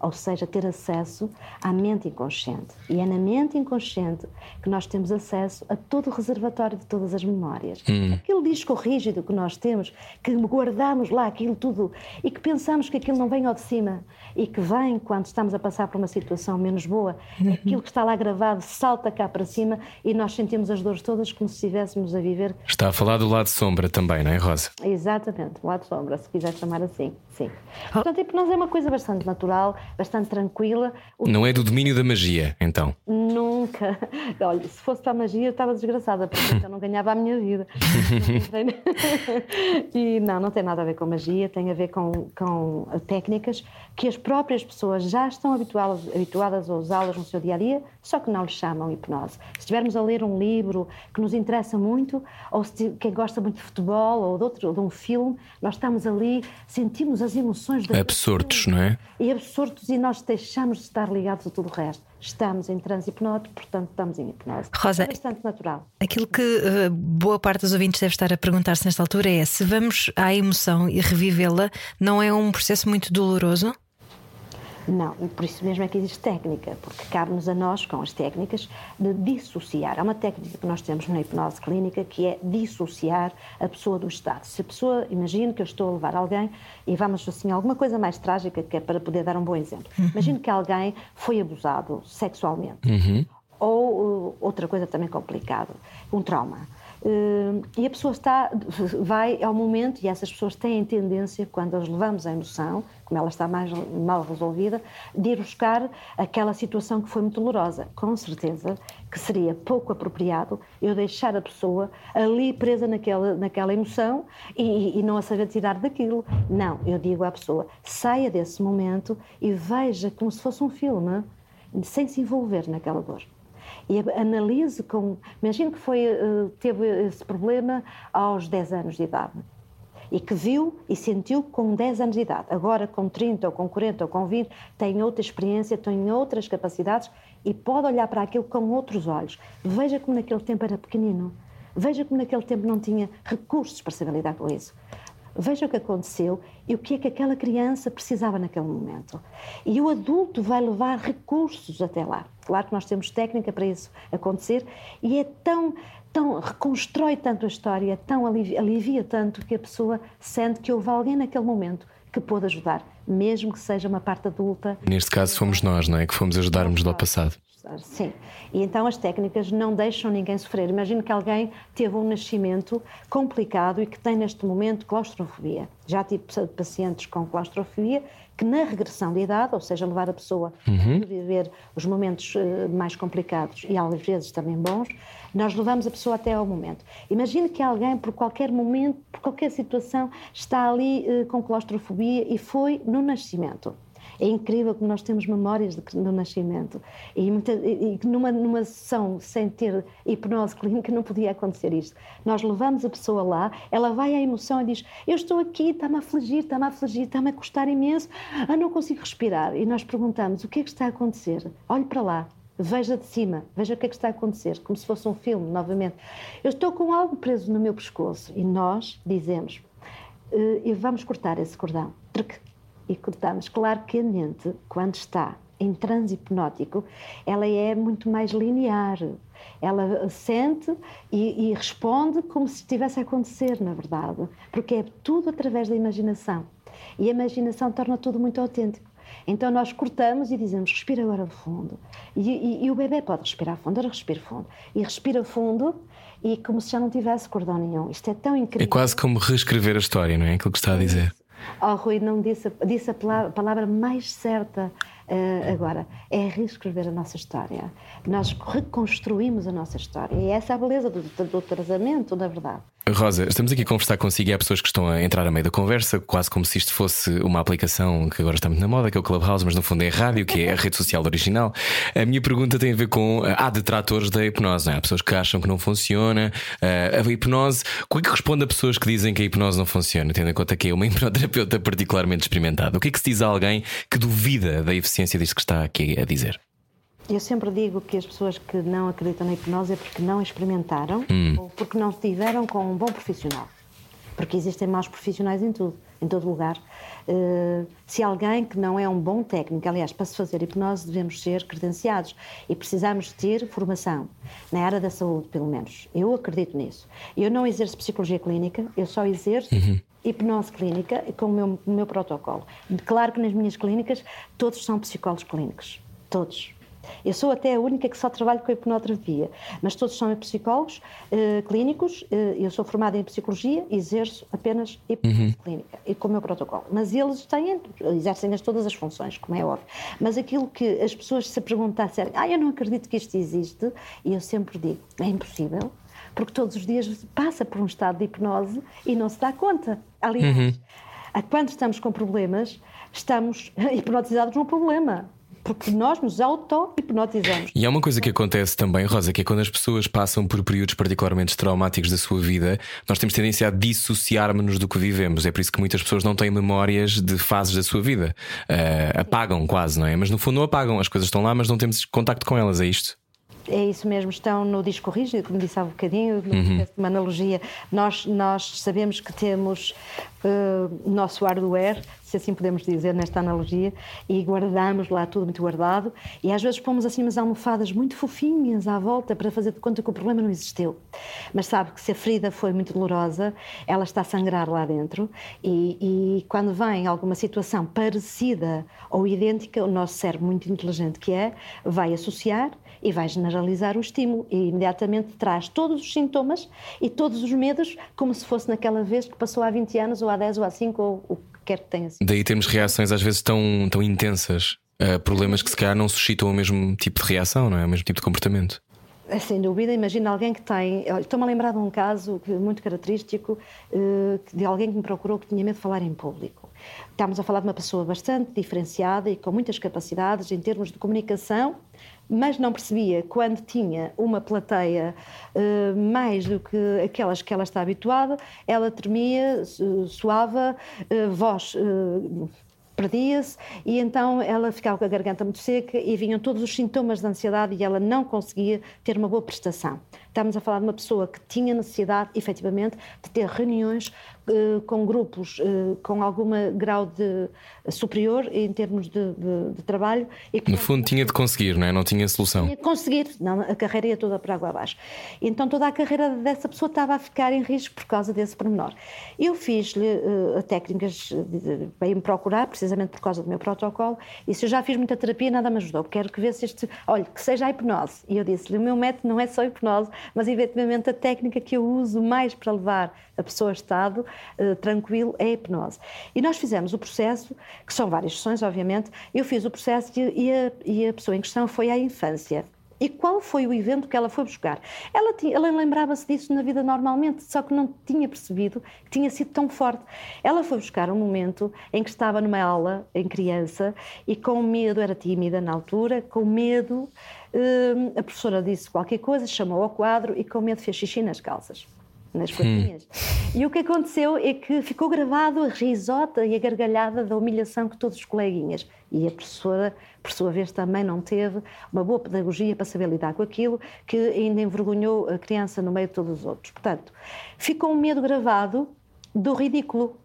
ou seja, ter acesso à mente inconsciente. E é na mente inconsciente que nós temos acesso a todo o reservatório de todas as memórias. Hum. Aquele disco rígido que nós temos, que guardamos lá aquilo tudo e que pensamos que aquilo não vem ao de cima e que vem quando estamos a passar por uma situação menos boa, uhum. aquilo que está lá gravado salta cá para cima e nós sentimos as dores todas como se estivéssemos a viver. Está a falar do lado sombra também, não é, Rosa? Exatamente, o lado sombra, se quiser chamar assim, sim. Portanto, a hipnose é uma coisa bastante natural, bastante tranquila. Não é do domínio da magia, então? Nunca. Olha, se fosse para a magia, eu estava desgraçada, porque eu não ganhava a minha vida. e não, não tem nada a ver com magia, tem a ver com, com técnicas que as próprias pessoas já estão habituadas, habituadas a usá-las no seu dia a dia, só que não lhe chamam hipnose. Se estivermos a ler um livro que nos interessa muito, ou se quem gosta muito de futebol ou de, outro, de um filme, nós estamos ali, sentimos as emoções absortos, não é? E absortos e nós deixamos de estar ligados a tudo o resto. Estamos em transe hipnótico, portanto estamos em hipnose. Rosa, é bastante natural. Aquilo que uh, boa parte dos ouvintes deve estar a perguntar-se nesta altura é se vamos à emoção e revivê-la, não é um processo muito doloroso? Não, por isso mesmo é que existe técnica, porque cabe-nos a nós, com as técnicas, de dissociar. Há uma técnica que nós temos na hipnose clínica que é dissociar a pessoa do estado. Se a pessoa, imagine que eu estou a levar alguém e vamos assim, alguma coisa mais trágica, que é para poder dar um bom exemplo. Uhum. Imagine que alguém foi abusado sexualmente. Uhum. Ou uh, outra coisa também complicada, um trauma e a pessoa está, vai ao momento, e essas pessoas têm tendência, quando as levamos à emoção, como ela está mais mal resolvida, de ir buscar aquela situação que foi muito dolorosa. Com certeza que seria pouco apropriado eu deixar a pessoa ali presa naquela, naquela emoção e, e não a saber tirar daquilo. Não, eu digo à pessoa: saia desse momento e veja como se fosse um filme, sem se envolver naquela dor e analise com. Imagino que foi, eh, teve esse problema aos 10 anos de idade e que viu e sentiu com 10 anos de idade. Agora, com 30 ou com 40 ou com 20, tem outra experiência, tem outras capacidades e pode olhar para aquilo com outros olhos. Veja como naquele tempo era pequenino. Veja como naquele tempo não tinha recursos para saber lidar com isso. Veja o que aconteceu e o que é que aquela criança precisava naquele momento. E o adulto vai levar recursos até lá. Claro que nós temos técnica para isso acontecer e é tão, tão reconstrói tanto a história, tão alivia, alivia tanto que a pessoa sente que houve alguém naquele momento que pôde ajudar, mesmo que seja uma parte adulta. Neste caso fomos nós, não é? Que fomos ajudarmos do passado. Sim. E então as técnicas não deixam ninguém sofrer. Imagino que alguém teve um nascimento complicado e que tem neste momento claustrofobia. Já tive pacientes com claustrofobia que na regressão de idade, ou seja, levar a pessoa uhum. a viver os momentos eh, mais complicados e às vezes também bons, nós levamos a pessoa até ao momento. Imagine que alguém, por qualquer momento, por qualquer situação, está ali uh, com claustrofobia e foi no nascimento. É incrível como nós temos memórias do nascimento. E, muita, e numa, numa sessão sem ter hipnose clínica não podia acontecer isto. Nós levamos a pessoa lá, ela vai à emoção e diz: Eu estou aqui, está-me a afligir, está-me a afligir, está-me a custar imenso, ah, não consigo respirar. E nós perguntamos: O que é que está a acontecer? Olhe para lá, veja de cima, veja o que é que está a acontecer, como se fosse um filme, novamente. Eu estou com algo preso no meu pescoço e nós dizemos, uh, vamos cortar esse cordão e cortamos. Claro que a mente, quando está em transe hipnótico, ela é muito mais linear. Ela sente e, e, responde como se estivesse a acontecer, na verdade, porque é tudo através da imaginação. E a imaginação torna tudo muito autêntico. Então nós cortamos e dizemos respira agora fundo. E, e, e o bebê pode respirar fundo, ora respira fundo. E respira fundo e como se já não tivesse cordão nenhum. Isto é tão incrível. É quase como reescrever a história, não é? Aquilo que está a dizer. Oh, Rui não disse, disse a palavra mais certa uh, agora. É reescrever a nossa história. Nós reconstruímos a nossa história. E essa é a beleza do, do, na verdade. Rosa, estamos aqui a conversar consigo e há pessoas que estão a entrar a meio da conversa, quase como se isto fosse uma aplicação que agora está muito na moda, que é o Clubhouse, mas no fundo é a rádio, que é a rede social original. A minha pergunta tem a ver com. Há detratores da hipnose, não é? Há pessoas que acham que não funciona. Eh, a hipnose. Como é que responde a pessoas que dizem que a hipnose não funciona, tendo em conta que é uma hipnoterapeuta particularmente experimentada? O que é que se diz a alguém que duvida da eficiência disto que está aqui a dizer? Eu sempre digo que as pessoas que não acreditam na hipnose é porque não experimentaram hum. ou porque não estiveram com um bom profissional. Porque existem maus profissionais em tudo, em todo lugar. Uh, se alguém que não é um bom técnico, aliás, para se fazer hipnose devemos ser credenciados e precisamos ter formação, na área da saúde, pelo menos. Eu acredito nisso. Eu não exerço psicologia clínica, eu só exerço uhum. Hipnose clínica com o meu, o meu protocolo. Claro que nas minhas clínicas todos são psicólogos clínicos. Todos eu sou até a única que só trabalho com a hipnoterapia, mas todos são psicólogos eh, clínicos. Eh, eu sou formada em psicologia e exerço apenas hipnose uhum. clínica e com o meu protocolo. Mas eles têm, exercem todas as funções, como é óbvio. Mas aquilo que as pessoas se perguntassem, ah, eu não acredito que isto existe, e eu sempre digo, é impossível porque todos os dias passa por um estado de hipnose e não se dá conta. Aliás, uhum. quando estamos com problemas, estamos hipnotizados num problema porque nós nos auto-hipnotizamos. E há uma coisa que acontece também, Rosa, que é quando as pessoas passam por períodos particularmente traumáticos da sua vida, nós temos tendência a dissociarmos-nos do que vivemos. É por isso que muitas pessoas não têm memórias de fases da sua vida. Uh, apagam quase, não é? Mas no fundo não apagam, as coisas estão lá, mas não temos contacto com elas, é isto? É isso mesmo, estão no disco rígido, como disse há um bocadinho, uhum. uma analogia. Nós, nós sabemos que temos uh, nosso hardware, se assim podemos dizer, nesta analogia, e guardamos lá tudo muito guardado, e às vezes pomos assim umas almofadas muito fofinhas à volta para fazer de conta que o problema não existiu. Mas sabe que se a ferida foi muito dolorosa, ela está a sangrar lá dentro, e, e quando vem alguma situação parecida ou idêntica, o nosso cérebro, muito inteligente que é, vai associar e vai generalizar o estímulo e imediatamente traz todos os sintomas e todos os medos como se fosse naquela vez que passou há 20 anos ou há 10 ou há 5 ou o que quer que tenha sido. Daí temos reações às vezes tão, tão intensas. a problemas que se calhar não suscitam o mesmo tipo de reação, não é? O mesmo tipo de comportamento. É, Sem dúvida, imagina alguém que tem. Estou-me a lembrar de um caso muito característico eh, de alguém que me procurou que tinha medo de falar em público. Estamos a falar de uma pessoa bastante diferenciada e com muitas capacidades em termos de comunicação, mas não percebia quando tinha uma plateia eh, mais do que aquelas que ela está habituada, ela tremia, su- suava, eh, voz. eh, perdia-se e então ela ficava com a garganta muito seca e vinham todos os sintomas de ansiedade e ela não conseguia ter uma boa prestação. Estamos a falar de uma pessoa que tinha necessidade, efetivamente, de ter reuniões eh, com grupos eh, com algum grau de superior em termos de, de- de trabalho e que No fundo, tinha de conseguir, não é? Não tinha solução. tinha que conseguir, senão a carreira ia toda para água abaixo. Então toda a carreira dessa pessoa estava a ficar em risco por causa desse pormenor. Eu fiz-lhe eh, técnicas de- de- para ir me procurar, precisamente por causa do meu protocolo, e se eu já fiz muita terapia, nada me ajudou. Quero que vesse este. Olha, que seja a hipnose. E eu disse-lhe: o meu método não é só hipnose, mas efetivamente a técnica que eu uso mais para levar a pessoa a estado eh, tranquilo é a hipnose. E nós fizemos o processo, que são várias sessões, obviamente. Eu fiz o processo e, e a, e a pessoa em questão foi à infância. E qual foi o evento que ela foi buscar? Ela, ela lembrava-se disso na vida normalmente, só que não tinha percebido que tinha sido tão forte. Ela foi buscar um momento em que estava numa aula, em criança, e com medo, era tímida na altura, com medo, hum, a professora disse qualquer coisa, chamou ao quadro e com medo fez xixi nas calças nas coisinhas. E o que aconteceu é que ficou gravado a risota e a gargalhada da humilhação que todos os coleguinhas. E a professora, por sua vez, também não teve uma boa pedagogia para saber lidar com aquilo, que ainda envergonhou a criança no meio de todos os outros. Portanto, ficou um medo gravado do ridículo.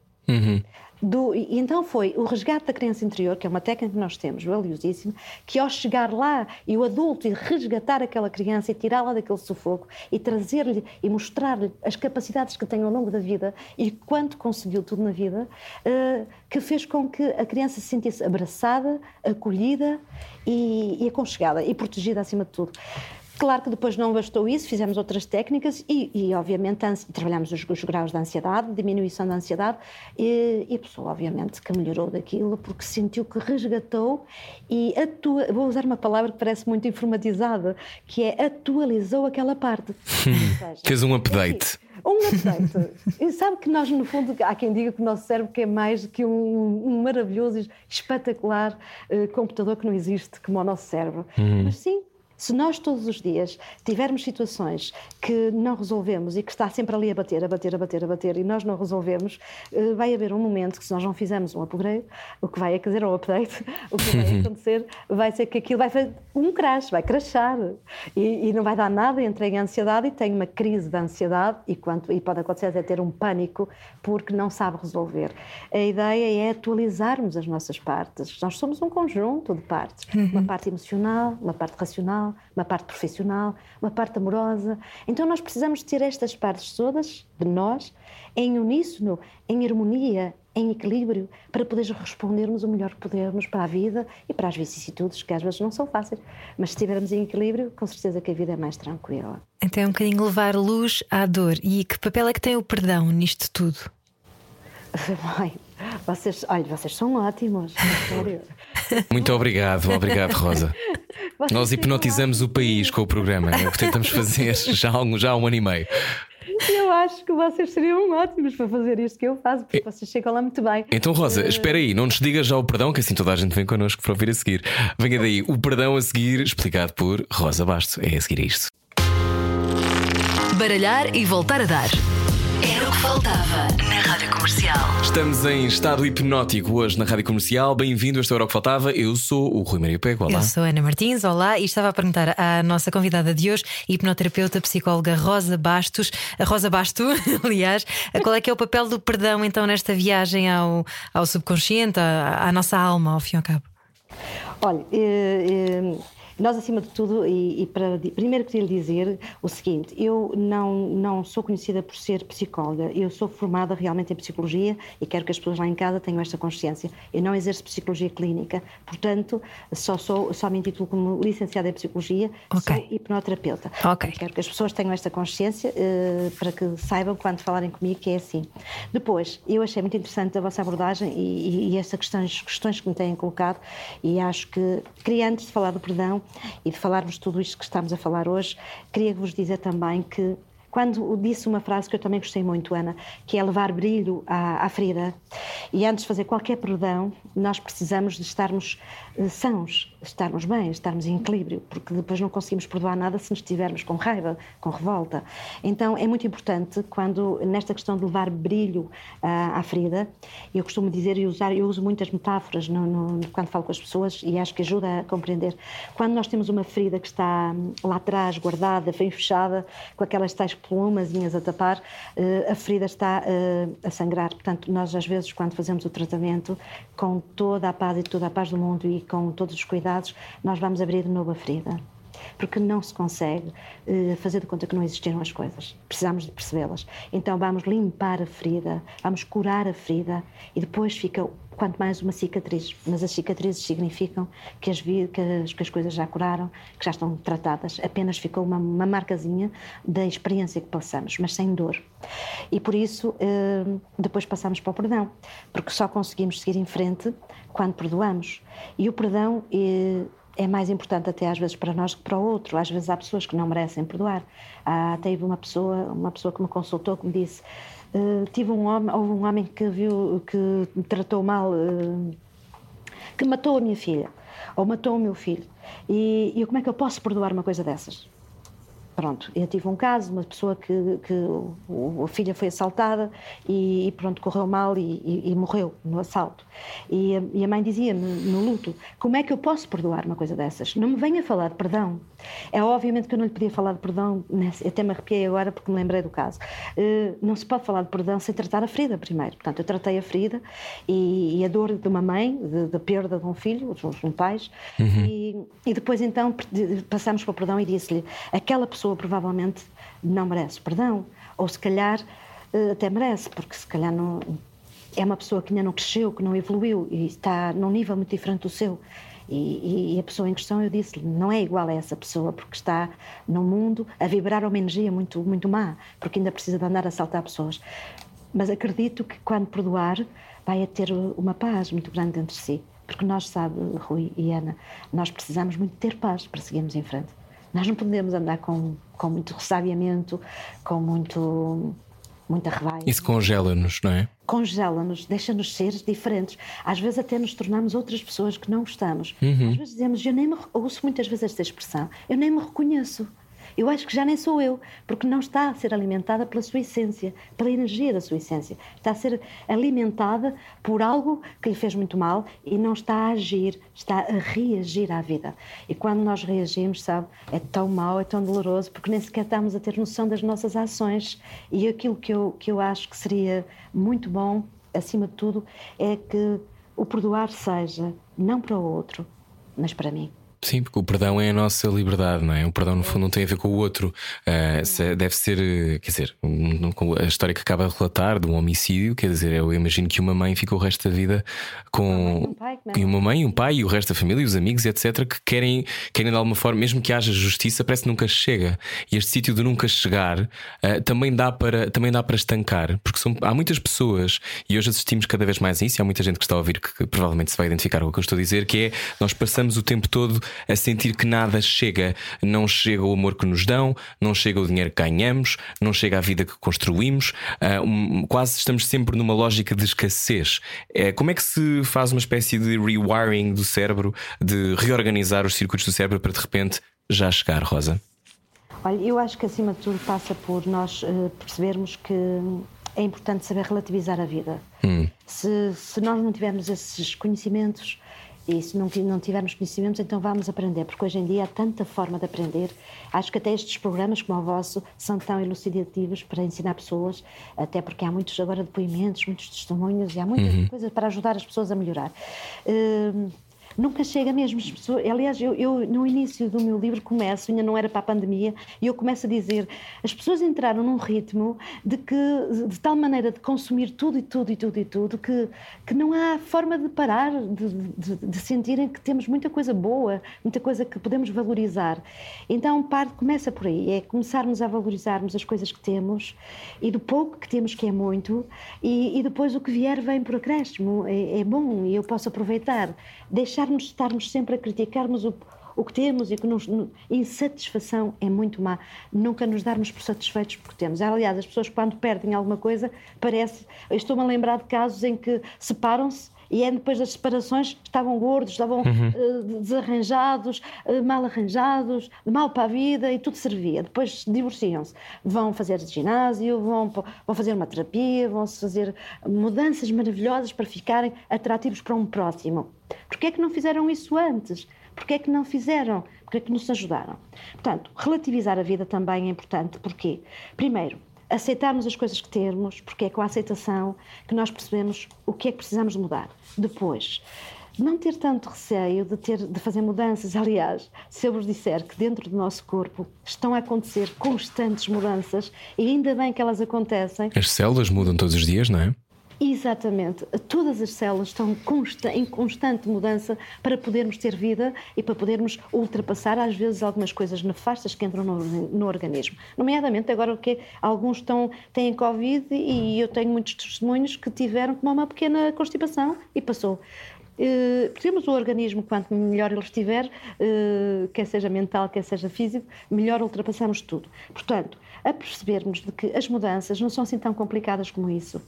Do- e então foi o resgate da criança interior, que é uma técnica que nós temos, valiosíssima, que ao chegar lá e o adulto e resgatar aquela criança e tirá-la daquele sufoco e trazer-lhe e mostrar-lhe as capacidades que tem ao longo da vida e quanto conseguiu tudo na vida, eh, que fez com que a criança se sentisse abraçada, acolhida e, e aconchegada e protegida acima de tudo. Claro que depois não bastou isso, fizemos outras técnicas e, e, obviamente, trabalhamos os, os graus de ansiedade, diminuição da ansiedade e, e a pessoa, obviamente, que melhorou daquilo porque sentiu que resgatou e atua, vou usar uma palavra que parece muito informatizada, que é atualizou aquela parte. Seja, Fez um update. um update. e sabe que nós, no fundo, há quem diga que o nosso cérebro é mais do que um, um maravilhoso e espetacular eh, computador que não existe como o nosso cérebro. Mas sim. Se nós todos os dias tivermos situações que não resolvemos e que está sempre ali a bater, a bater, a bater, a bater e nós não resolvemos, eh, vai haver um momento que se nós não fizermos um upgrade, o que vai dizer um update, o que vai acontecer vai ser que aquilo vai fazer um crash, vai crashar e, e não vai dar nada, entrei em ansiedade e tenho uma crise de ansiedade e, quanto, e pode acontecer até ter um pânico porque não sabe resolver. A ideia é atualizarmos as nossas partes. Nós somos um conjunto de partes. Uma parte emocional, uma parte racional, uma parte profissional, uma parte amorosa. Então nós precisamos ter estas partes todas de nós em uníssono, em harmonia, em equilíbrio, para poder respondermos o melhor que pudermos para a vida e para as vicissitudes, que às vezes não são fáceis. Mas se estivermos em equilíbrio, com certeza que a vida é mais tranquila. Então é um bocadinho levar luz à dor. E que papel é que tem o perdão nisto tudo? Ai, vocês, olha, vocês são ótimos, sério. Muito obrigado, obrigado, Rosa. Vocês Nós hipnotizamos o país com o programa, é o que tentamos fazer já há um, já há um ano e meio. Eu acho que vocês seriam ótimos para fazer isto que eu faço, porque vocês chegam lá muito bem. Então, Rosa, espera aí, não nos digas já o perdão, que assim toda a gente vem connosco para ouvir a seguir. Venha daí, o perdão a seguir, explicado por Rosa Bastos. É a seguir a isto. Baralhar e voltar a dar. Era o que faltava Rádio Comercial. Estamos em estado hipnótico hoje na Rádio Comercial. Bem-vindo, este era o que faltava. Eu sou o Rui Maria Pego. Olá. Eu sou Ana Martins, olá, e estava a perguntar à nossa convidada de hoje, hipnoterapeuta, psicóloga Rosa Bastos, a Rosa Basto, aliás, qual é que é o papel do perdão então nesta viagem ao, ao subconsciente, à, à nossa alma, ao fim e ao cabo? Olha, eh, eh, Nós, acima de tudo, e, e para, primeiro queria lhe dizer o seguinte: eu não, não sou conhecida por ser psicóloga, eu sou formada realmente em psicologia e quero que as pessoas lá em casa tenham esta consciência. Eu não exerço psicologia clínica, portanto, só, sou, só me intitulo como licenciada em psicologia, Ok. sou hipnoterapeuta. Ok. Quero que as pessoas tenham esta consciência eh, para que saibam quando falarem comigo que é assim. Depois, eu achei muito interessante a vossa abordagem e, e, e questões, questões que me têm colocado e acho que, queria antes de falar do perdão e de falarmos tudo isto que estamos a falar hoje, queria vos dizer também que quando disse uma frase que eu também gostei muito, Ana, que é levar brilho à, à ferida. E antes de fazer qualquer perdão, nós precisamos de estarmos eh, sãos, estarmos bem, estarmos em equilíbrio, porque depois não conseguimos perdoar nada se nos estivermos com raiva, com revolta. Então é muito importante quando, nesta questão de levar brilho à, à ferida, eu costumo dizer e usar, eu uso muitas metáforas no, no, quando falo com as pessoas e acho que ajuda a compreender. Quando nós temos uma ferida que está hum, lá atrás, guardada, bem fechada, com aquelas tais plumazinhas a tapar, eh, a ferida está eh, a sangrar. Portanto, nós às vezes, quando fazemos o tratamento, com toda a paz e toda a paz do mundo e com todos os cuidados, nós vamos abrir de novo a ferida. Porque não se consegue eh, fazer de conta que não existiram as coisas. Precisamos de percebê-las. Então vamos limpar a ferida, vamos curar a ferida e depois fica quanto mais uma cicatriz. Mas as cicatrizes significam que as, vi- que as, que as coisas já curaram, que já estão tratadas. Apenas ficou uma, uma marcazinha da experiência que passamos, mas sem dor. E por isso eh, depois passamos para o perdão, porque só conseguimos seguir em frente quando perdoamos. E o perdão eh, é mais importante até às vezes para nós que para o outro. Às vezes há pessoas que não merecem perdoar. Ah, teve uma pessoa, uma pessoa que me consultou que me disse eh, tive um homem, houve um homem que viu que me tratou mal, eh, que matou a minha filha ou matou o meu filho. E, e como é que eu posso perdoar uma coisa dessas? Pronto, eu tive um caso, uma pessoa que, que o- a filha foi assaltada e, e pronto, correu mal e, e- e morreu no assalto. E, a- e a mãe dizia-me no luto: como é que eu posso perdoar uma coisa dessas? Não me venha falar de perdão. É obviamente que eu não lhe podia falar de perdão, até me arrepiei agora porque me lembrei do caso. Eh, não se pode falar de perdão sem tratar a ferida primeiro. Portanto, eu tratei a ferida e, a dor de uma mãe, da perda de um filho, de uns pais, e, e depois então passamos para o perdão e disse-lhe: aquela pessoa provavelmente não merece perdão, ou se calhar eh, até merece, porque se calhar não. É uma pessoa que ainda não cresceu, que não evoluiu e está num nível muito diferente do seu. E, e- e a pessoa em questão, eu disse-lhe, não é igual a essa pessoa, porque está no mundo a vibrar uma energia muito, muito má, porque ainda precisa de andar a saltar pessoas. Mas acredito que quando perdoar, vai a ter uma paz muito grande dentro de si. Porque nós, sabe, Rui e Ana, nós precisamos muito ter paz para seguirmos em frente. Nós não podemos andar com, com muito ressabiamento, com muito, muita raiva Isso congela-nos, não é? congela-nos, deixa-nos ser diferentes. Às vezes até nos tornamos outras pessoas que não gostamos. Uhum. Às vezes dizemos, eu nem me, ouço muitas vezes esta expressão, eu nem me reconheço. Eu acho que já nem sou eu, porque não está a ser alimentada pela sua essência, pela energia da sua essência. Está a ser alimentada por algo que lhe fez muito mal e não está a agir, está a reagir à vida. E quando nós reagimos, sabe, é tão mau, é tão doloroso, porque nem sequer estamos a ter noção das nossas ações. E aquilo que eu, que eu acho que seria muito bom, acima de tudo, é que o perdoar seja não para o outro, mas para mim. Sim, porque o perdão é a nossa liberdade, não é? O perdão, no fundo, não tem a ver com o outro. Ah, se- deve ser, eh, quer dizer, a história que acaba de relatar de um homicídio, quer dizer, eu imagino que uma mãe fica o resto da vida com. é? E uma mãe, um pai e o resto da família, e os amigos, etc., que querem, querem de alguma forma, mesmo que haja justiça, parece que nunca chega. E este sítio de nunca chegar ah, também, dá para, também dá para estancar, porque são, há muitas pessoas, e hoje assistimos cada vez mais a isso, e há muita gente que está a ouvir que, que provavelmente se vai identificar com o que eu estou a dizer, que é nós passamos o tempo todo a sentir que nada chega. Não chega o amor que nos dão, não chega o dinheiro que ganhamos, não chega a vida que construímos. ah, um- quase estamos sempre numa lógica de escassez. É, como é que se faz uma espécie de rewiring do cérebro, de reorganizar os circuitos do cérebro para de repente já chegar, Rosa? Olha, eu acho que acima de tudo passa por nós eh, percebermos que é importante saber relativizar a vida. Se, se nós não tivermos esses conhecimentos e se não, não tivermos conhecimentos, então vamos aprender, porque hoje em dia há tanta forma de aprender. Acho que até estes programas, como o vosso, são tão elucidativos para ensinar pessoas, até porque há muitos agora depoimentos, muitos testemunhos e há muitas coisas para ajudar as pessoas a melhorar. Hum, nunca chega mesmo. As pessoas, aliás, eu, eu, no início do meu livro começo, ainda não era para a pandemia, e eu começo a dizer: as pessoas entraram num ritmo de que de tal maneira de consumir tudo e tudo e tudo e tudo que, que não há forma de parar, de, de, de sentirem que temos muita coisa boa, muita coisa que podemos valorizar. Então, parte começa por aí, é começarmos a valorizarmos as coisas que temos e do pouco que temos, que é muito, e, e depois o que vier vem por acréscimo, é, é bom e eu posso aproveitar. Deixarmos de estarmos sempre a criticarmos o, o que temos e que nos, insatisfação é muito má. Nunca nos darmos por satisfeitos porque temos. Aliás, as pessoas quando perdem alguma coisa, parece. Estou-me a lembrar de casos em que separam-se e é depois das separações estavam gordos, estavam uhum. uh, desarranjados, uh, mal arranjados, mal para a vida e tudo servia. Depois divorciam-se. Vão fazer ginásio, vão, vão fazer uma terapia, vão fazer mudanças maravilhosas para ficarem atrativos para um próximo. Porquê é que não fizeram isso antes? Porquê é que não fizeram? Porquê é que nos ajudaram? Portanto, relativizar a vida também é importante. Porquê? Primeiro, aceitarmos as coisas que temos, porque é com a aceitação que nós percebemos o que é que precisamos de mudar. Depois, não ter tanto receio de, ter, de fazer mudanças. Aliás, se eu vos disser que dentro do nosso corpo estão a acontecer constantes mudanças, e ainda bem que elas acontecem. As células mudam todos os dias, não é? Exatamente. Todas as células estão em constante mudança para podermos ter vida e para podermos ultrapassar, às vezes, algumas coisas nefastas que entram no, no organismo. Nomeadamente, agora o que alguns estão, têm Covid e eu tenho muitos testemunhos que tiveram como uma pequena constipação e passou. Uh, temos o organismo, quanto melhor ele estiver, uh, quer seja mental, quer seja físico, melhor ultrapassamos tudo. Portanto, a percebermos de que as mudanças não são assim tão complicadas como isso.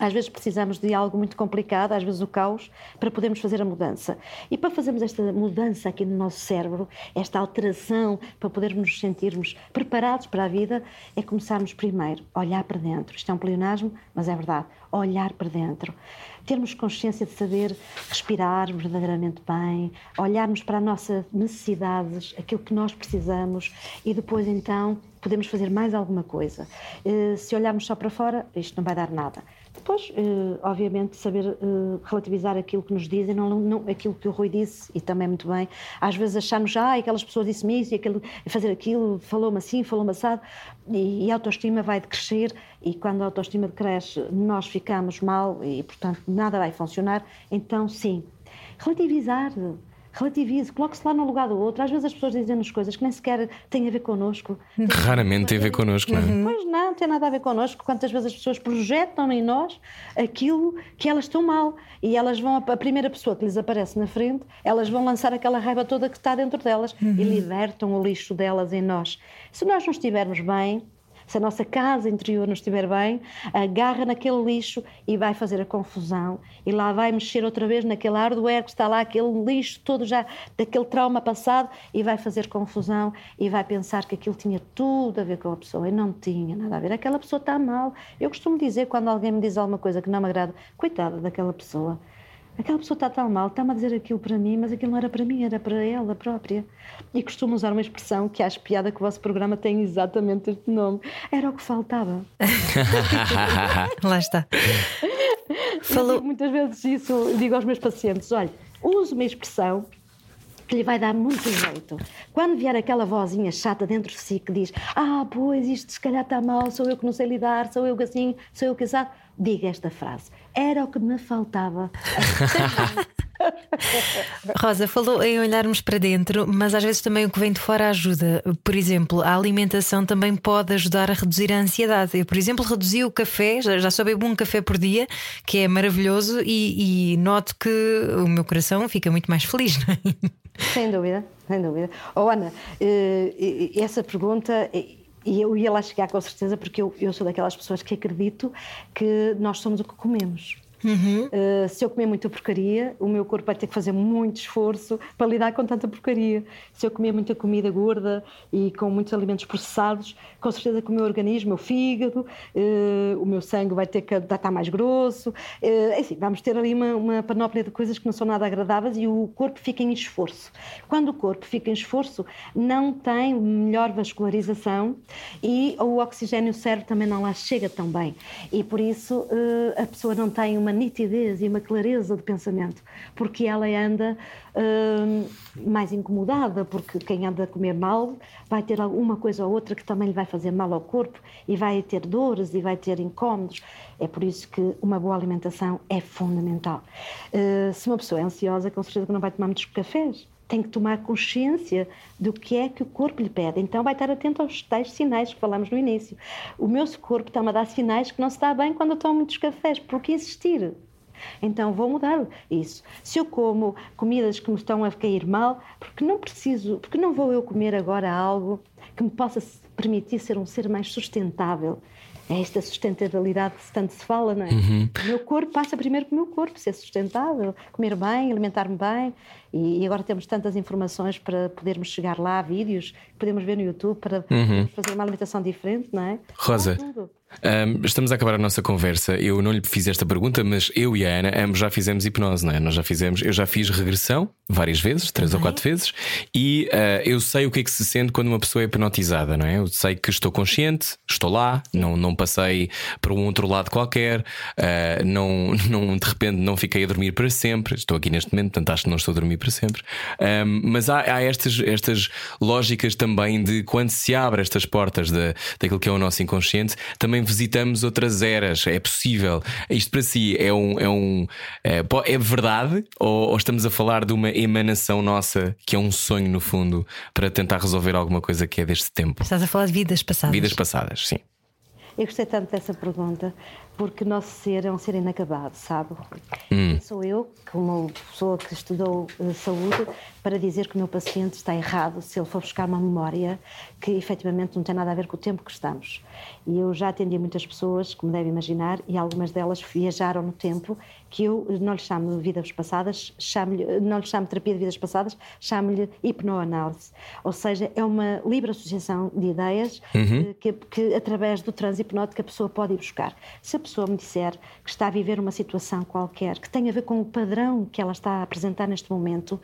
Às vezes precisamos de algo muito complicado, às vezes o caos, para podermos fazer a mudança. E para fazermos esta mudança aqui no nosso cérebro, esta alteração, para podermos nos sentirmos preparados para a vida, é começarmos primeiro a olhar para dentro. Isto é um pleonasmo, mas é verdade. Olhar para dentro. Termos consciência de saber respirar verdadeiramente bem, olharmos para as nossas necessidades, aquilo que nós precisamos e depois então podemos fazer mais alguma coisa. Eh, se olharmos só para fora, isto não vai dar nada. Depois, eh, obviamente, saber eh, relativizar aquilo que nos dizem, não, não, aquilo que o Rui disse, e também muito bem. Às vezes achamos, ah, aquelas pessoas disse-me isso, e aquilo, fazer aquilo, falou-me assim, falou-me assado, e, e a autoestima vai crescer, e quando a autoestima cresce, nós ficamos mal, e portanto nada vai funcionar. Então, sim, relativizar relativize, coloque-se lá no lugar do outro. Às vezes as pessoas dizem-nos coisas que nem sequer têm a ver connosco. Raramente tem a ver connosco, não é? Uhum. Pois não, tem nada a ver connosco. Quantas vezes as pessoas projetam em nós aquilo que elas estão mal e elas vão, a primeira pessoa que lhes aparece na frente, elas vão lançar aquela raiva toda que está dentro delas uhum. e libertam o lixo delas em nós. Se nós não estivermos bem, se a nossa casa interior não estiver bem, agarra naquele lixo e vai fazer a confusão. E lá vai mexer outra vez naquele hardware que está lá, aquele lixo todo já daquele trauma passado, e vai fazer confusão e vai pensar que aquilo tinha tudo a ver com a pessoa. E não tinha nada a ver. Aquela pessoa está mal. Eu costumo dizer, quando alguém me diz alguma coisa que não me agrada, coitada daquela pessoa aquela pessoa está tão mal, está-me a dizer aquilo para mim, mas aquilo não era para mim, era para ela própria. E costumo usar uma expressão que acho piada que o vosso programa tem exatamente este nome. Era o que faltava. Lá está. Falou... muitas vezes isso, digo aos meus pacientes: olha, uso uma expressão que lhe vai dar muito jeito. Quando vier aquela vozinha chata dentro de si que diz: Ah, pois isto se calhar está mal, sou eu que não sei lidar, sou eu que assim, sou eu que assado diga esta frase. Era o que me faltava. Rosa, falou em olharmos para dentro, mas às vezes também o que vem de fora ajuda. Por exemplo, a alimentação também pode ajudar a reduzir a ansiedade. Eu, por exemplo, reduzi o café, já, já só bebo um café por dia, que é maravilhoso, e, e noto que o meu coração fica muito mais feliz. Não é? Sem dúvida, sem dúvida. Oh, Ana, eh, essa pergunta e eu ia lá chegar com certeza, porque eu, eu sou daquelas pessoas que acredito que nós somos o que comemos. Uhum. Uh, se eu comer muita porcaria, o meu corpo vai ter que fazer muito esforço para lidar com tanta porcaria. Se eu comer muita comida gorda e com muitos alimentos processados, com certeza que o meu organismo, o meu fígado, uh, o meu sangue vai ter que estar mais grosso. Uh, vamos ter ali uma, uma panóplia de coisas que não são nada agradáveis e o corpo fica em esforço. Quando o corpo fica em esforço, não tem melhor vascularização e o oxigênio cérebro também não lá chega tão bem. E por isso a pessoa não tem uma uma nitidez e uma clareza de pensamento, porque ela anda hum, mais incomodada, porque quem anda a comer mal vai ter alguma coisa ou outra que também lhe vai fazer mal ao corpo e vai ter dores e vai ter incómodos. É por isso que uma boa alimentação é fundamental. Uh, se uma pessoa é ansiosa, com certeza que não vai tomar muitos cafés tem que tomar consciência do que é que o corpo lhe pede. Então vai estar atento aos tais sinais que falamos no início. O meu corpo está-me a dar sinais que não se está bem quando eu tomo muitos cafés. Por que insistir? Então vou mudar isso. Se eu como comidas que me estão a cair mal, porque não preciso, porque não vou eu comer agora algo que me possa permitir ser um ser mais sustentável é esta sustentabilidade que tanto se fala, não é? Uhum. O meu corpo passa primeiro pelo meu corpo, ser sustentável, comer bem, alimentar-me bem. E, agora temos tantas informações para podermos chegar lá, vídeos que podemos ver no YouTube para uhum. fazer uma alimentação diferente, não é? Rosa. Um, estamos a acabar a nossa conversa. Eu não lhe fiz esta pergunta, mas eu e a Ana ambos já fizemos hipnose, não é? Nós já fizemos, eu já fiz regressão várias vezes, três ou quatro vezes, e uh, eu sei o que é que se sente quando uma pessoa é hipnotizada, não é? Eu sei que estou consciente, estou lá, não, não passei para um outro lado qualquer, uh, não, não, de repente não fiquei a dormir para sempre. Estou aqui neste momento, portanto acho que não estou a dormir para sempre. Um, mas há, há, estas, estas lógicas também de quando se abre estas portas de, daquilo que é o nosso inconsciente, também visitamos outras eras. É possível. Isto para si é um. É, um, é, é verdade? Ou, ou, estamos a falar de uma emanação nossa que é um sonho, no fundo, para tentar resolver alguma coisa que é deste tempo? Estás a falar de vidas passadas. Vidas passadas, sim. Eu gostei tanto dessa pergunta porque o nosso ser é um ser inacabado, sabe? Hum. Sou eu, como pessoa que estudou uh, saúde, para dizer que o meu paciente está errado se ele for buscar uma memória que efetivamente não tem nada a ver com o tempo que estamos. E eu já atendi muitas pessoas, como deve imaginar, e algumas delas viajaram no tempo, que eu não lhe chamo de vidas passadas, chamo não lhe chamo terapia de vidas passadas, chamo-lhe hipnoanálise. Ou seja, é uma livre associação de ideias uhum. Eh, que, que, através do transe hipnótico, a pessoa pode ir buscar. Se a pessoa me disser que está a viver uma situação qualquer que tem a ver com o padrão que ela está a apresentar neste momento,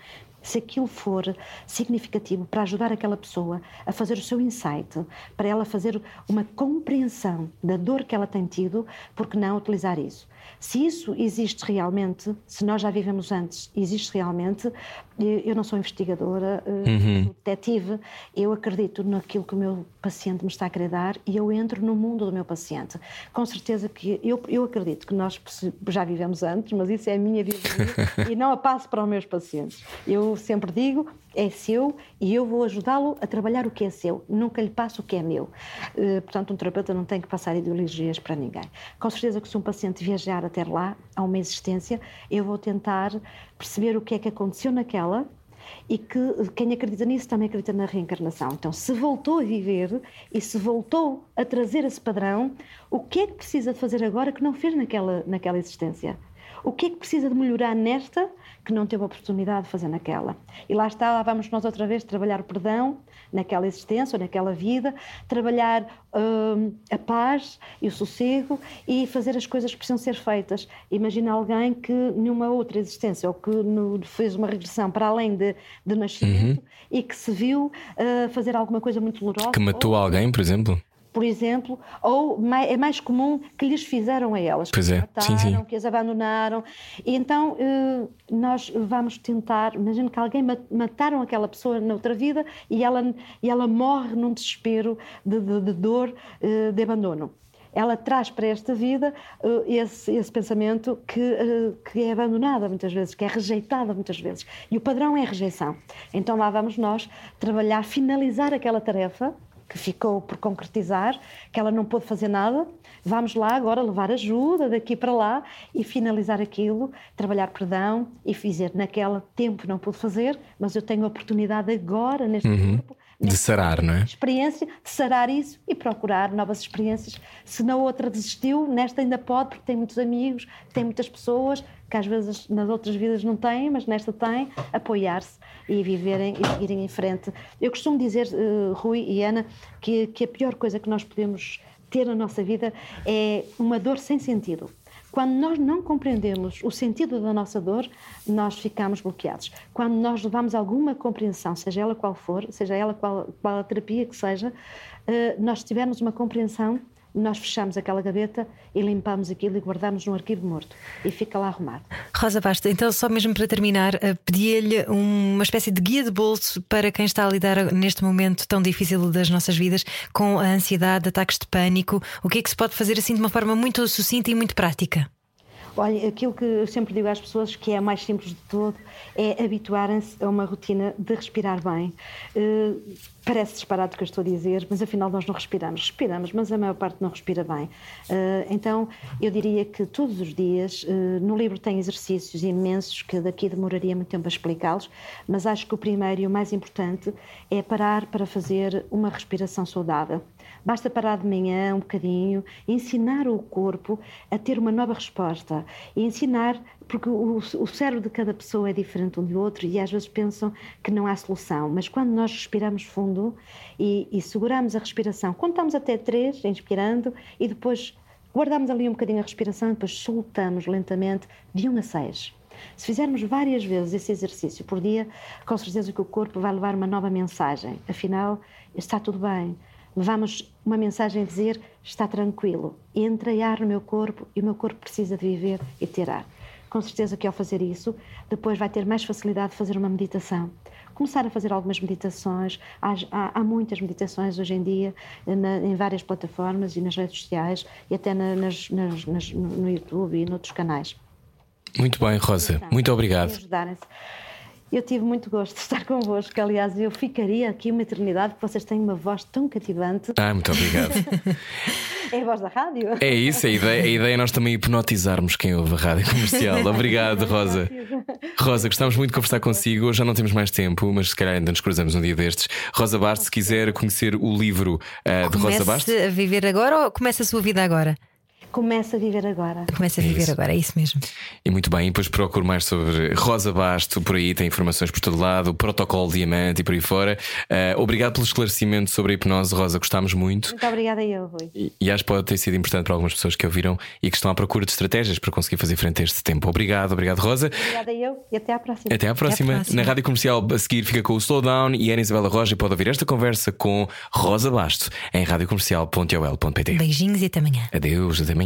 se aquilo for significativo para ajudar aquela pessoa a fazer o seu insight, para ela fazer uma compreensão da dor que ela tem tido, por que não utilizar isso? Se isso existe realmente, se nós já vivemos antes, existe realmente, eu não sou investigadora, eh, uhum. sou detetive, eu acredito naquilo que o meu paciente me está a querer dar e eu entro no mundo do meu paciente. Com certeza que eu, eu acredito que nós já vivemos antes, mas isso é a minha vida e não a passo para os meus pacientes. Eu sempre digo, é seu e eu vou ajudá-lo a trabalhar o que é seu, nunca lhe passo o que é meu. Uh, portanto, um terapeuta não tem que passar ideologias para ninguém. Com certeza que se um paciente viajar até lá, a uma existência, eu vou tentar perceber o que é que aconteceu naquela e que quem acredita nisso também acredita na reencarnação. Então, se voltou a viver e se voltou a trazer esse padrão, o que é que precisa fazer agora que não fez naquela, naquela existência? O que é que precisa de melhorar nesta que não teve a oportunidade de fazer naquela. E lá está, lá vamos nós outra vez trabalhar o perdão naquela existência ou naquela vida, trabalhar hum, a paz e o sossego e fazer as coisas que precisam ser feitas. Imagina alguém que numa outra existência ou que no, fez uma regressão para além de, de nascimento uhum. e que se viu uh, fazer alguma coisa muito dolorosa. Que matou ou, alguém, por exemplo? Por exemplo, ou é mais comum que lhes fizeram a elas, pois que é. mataram, sim, sim. que as abandonaram. E então eh, nós vamos tentar, imagina que alguém mataram aquela pessoa na outra vida e ela, e ela morre num desespero de, de, de dor, eh, de abandono ela traz para esta vida uh, esse, esse, pensamento que, uh, que é abandonada muitas vezes, que é rejeitada muitas vezes. E o padrão é a rejeição. Então lá vamos nós trabalhar, finalizar aquela tarefa que ficou por concretizar, que ela não pôde fazer nada. Vamos lá agora levar ajuda daqui para lá e finalizar aquilo, trabalhar perdão e dizer naquele tempo não pude fazer, mas eu tenho a oportunidade agora neste uhum. tempo de sarar, não é? Experiência, de sarar isso e procurar novas experiências. Se na outra desistiu, nesta ainda pode, porque tem muitos amigos, tem muitas pessoas que às vezes nas outras vidas não têm, mas nesta têm, apoiar-se e viverem e seguirem em frente. Eu costumo dizer, uh, Rui e Ana, que, que a pior coisa que nós podemos ter na nossa vida é uma dor sem sentido. Quando nós não compreendemos o sentido da nossa dor, nós ficamos bloqueados. Quando nós levamos alguma compreensão, seja ela qual for, seja ela qual, qual a terapia que seja, uh, nós tivermos uma compreensão, nós fechamos aquela gaveta e limpamos aquilo e guardamos no arquivo morto e fica lá arrumado. Rosa Basta, então só mesmo para terminar, eh, pedi-lhe uma espécie de guia de bolso para quem está a lidar neste momento tão difícil das nossas vidas com a ansiedade, ataques de pânico. O que é que se pode fazer assim de uma forma muito sucinta e muito prática? Olha, aquilo que eu sempre digo às pessoas, que é a mais simples de todo, é habituarem-se a uma rotina de respirar bem. Uh, parece disparado o que eu estou a dizer, mas afinal nós não respiramos. Respiramos, mas a maior parte não respira bem. Uh, então, eu diria que todos os dias, uh, no livro tem exercícios imensos que daqui demoraria muito tempo a explicá-los, mas acho que o primeiro e o mais importante é parar para fazer uma respiração saudável. Basta parar de manhã um bocadinho, ensinar o corpo a ter uma nova resposta e ensinar, porque o, o cérebro de cada pessoa é diferente um do outro e às vezes pensam que não há solução, mas quando nós respiramos fundo e, e seguramos a respiração, contamos até três, inspirando e depois guardamos ali um bocadinho a respiração e depois soltamos lentamente de um a seis. Se fizermos várias vezes esse exercício por dia, com certeza que o corpo vai levar uma nova mensagem. Afinal, está tudo bem, levamos uma mensagem a dizer está tranquilo, entra ar no meu corpo e o meu corpo precisa de viver e ter ar. Com certeza que ao fazer isso, depois vai ter mais facilidade de fazer uma meditação. Começar a fazer algumas meditações, há, há, há muitas meditações hoje em dia na, em várias plataformas e nas redes sociais e até na, nas, nas, nas, no YouTube e noutros canais. Muito bem, Rosa. Muito obrigado. Eu tive muito gosto de estar convosco. Aliás, eu ficaria aqui uma eternidade porque vocês têm uma voz tão cativante. Ah, muito obrigado. é a voz da rádio. É isso, a ideia, a ideia é nós também hipnotizarmos quem ouve a rádio comercial. Obrigado, Rosa. Rosa, gostamos muito de conversar consigo. Hoje já não temos mais tempo, mas se calhar ainda nos cruzamos um dia destes. Rosa Bastos, se quiser conhecer o livro uh, de Rosa Bastos. Começa a viver agora ou começa a sua vida agora? Começa a viver agora. Começa a viver é agora, é isso mesmo. E muito bem, e depois procuro mais sobre Rosa Basto, por aí tem informações por todo lado, o protocolo Diamante e por aí fora. Uh, obrigado pelo esclarecimento sobre a hipnose, Rosa, gostámos muito. Muito obrigada eu, Rui. E, e acho que pode ter sido importante para algumas pessoas que ouviram e que estão à procura de estratégias para conseguir fazer frente a este tempo. Obrigado, obrigado, Rosa. Obrigada eu e até à próxima. Até à próxima. Até à próxima. Na rádio comercial a seguir fica com o Slowdown e Ana Isabela Roja pode ouvir esta conversa com Rosa Basto em radiocomercial.ol.pt. Beijinhos e até amanhã. Adeus, até amanhã.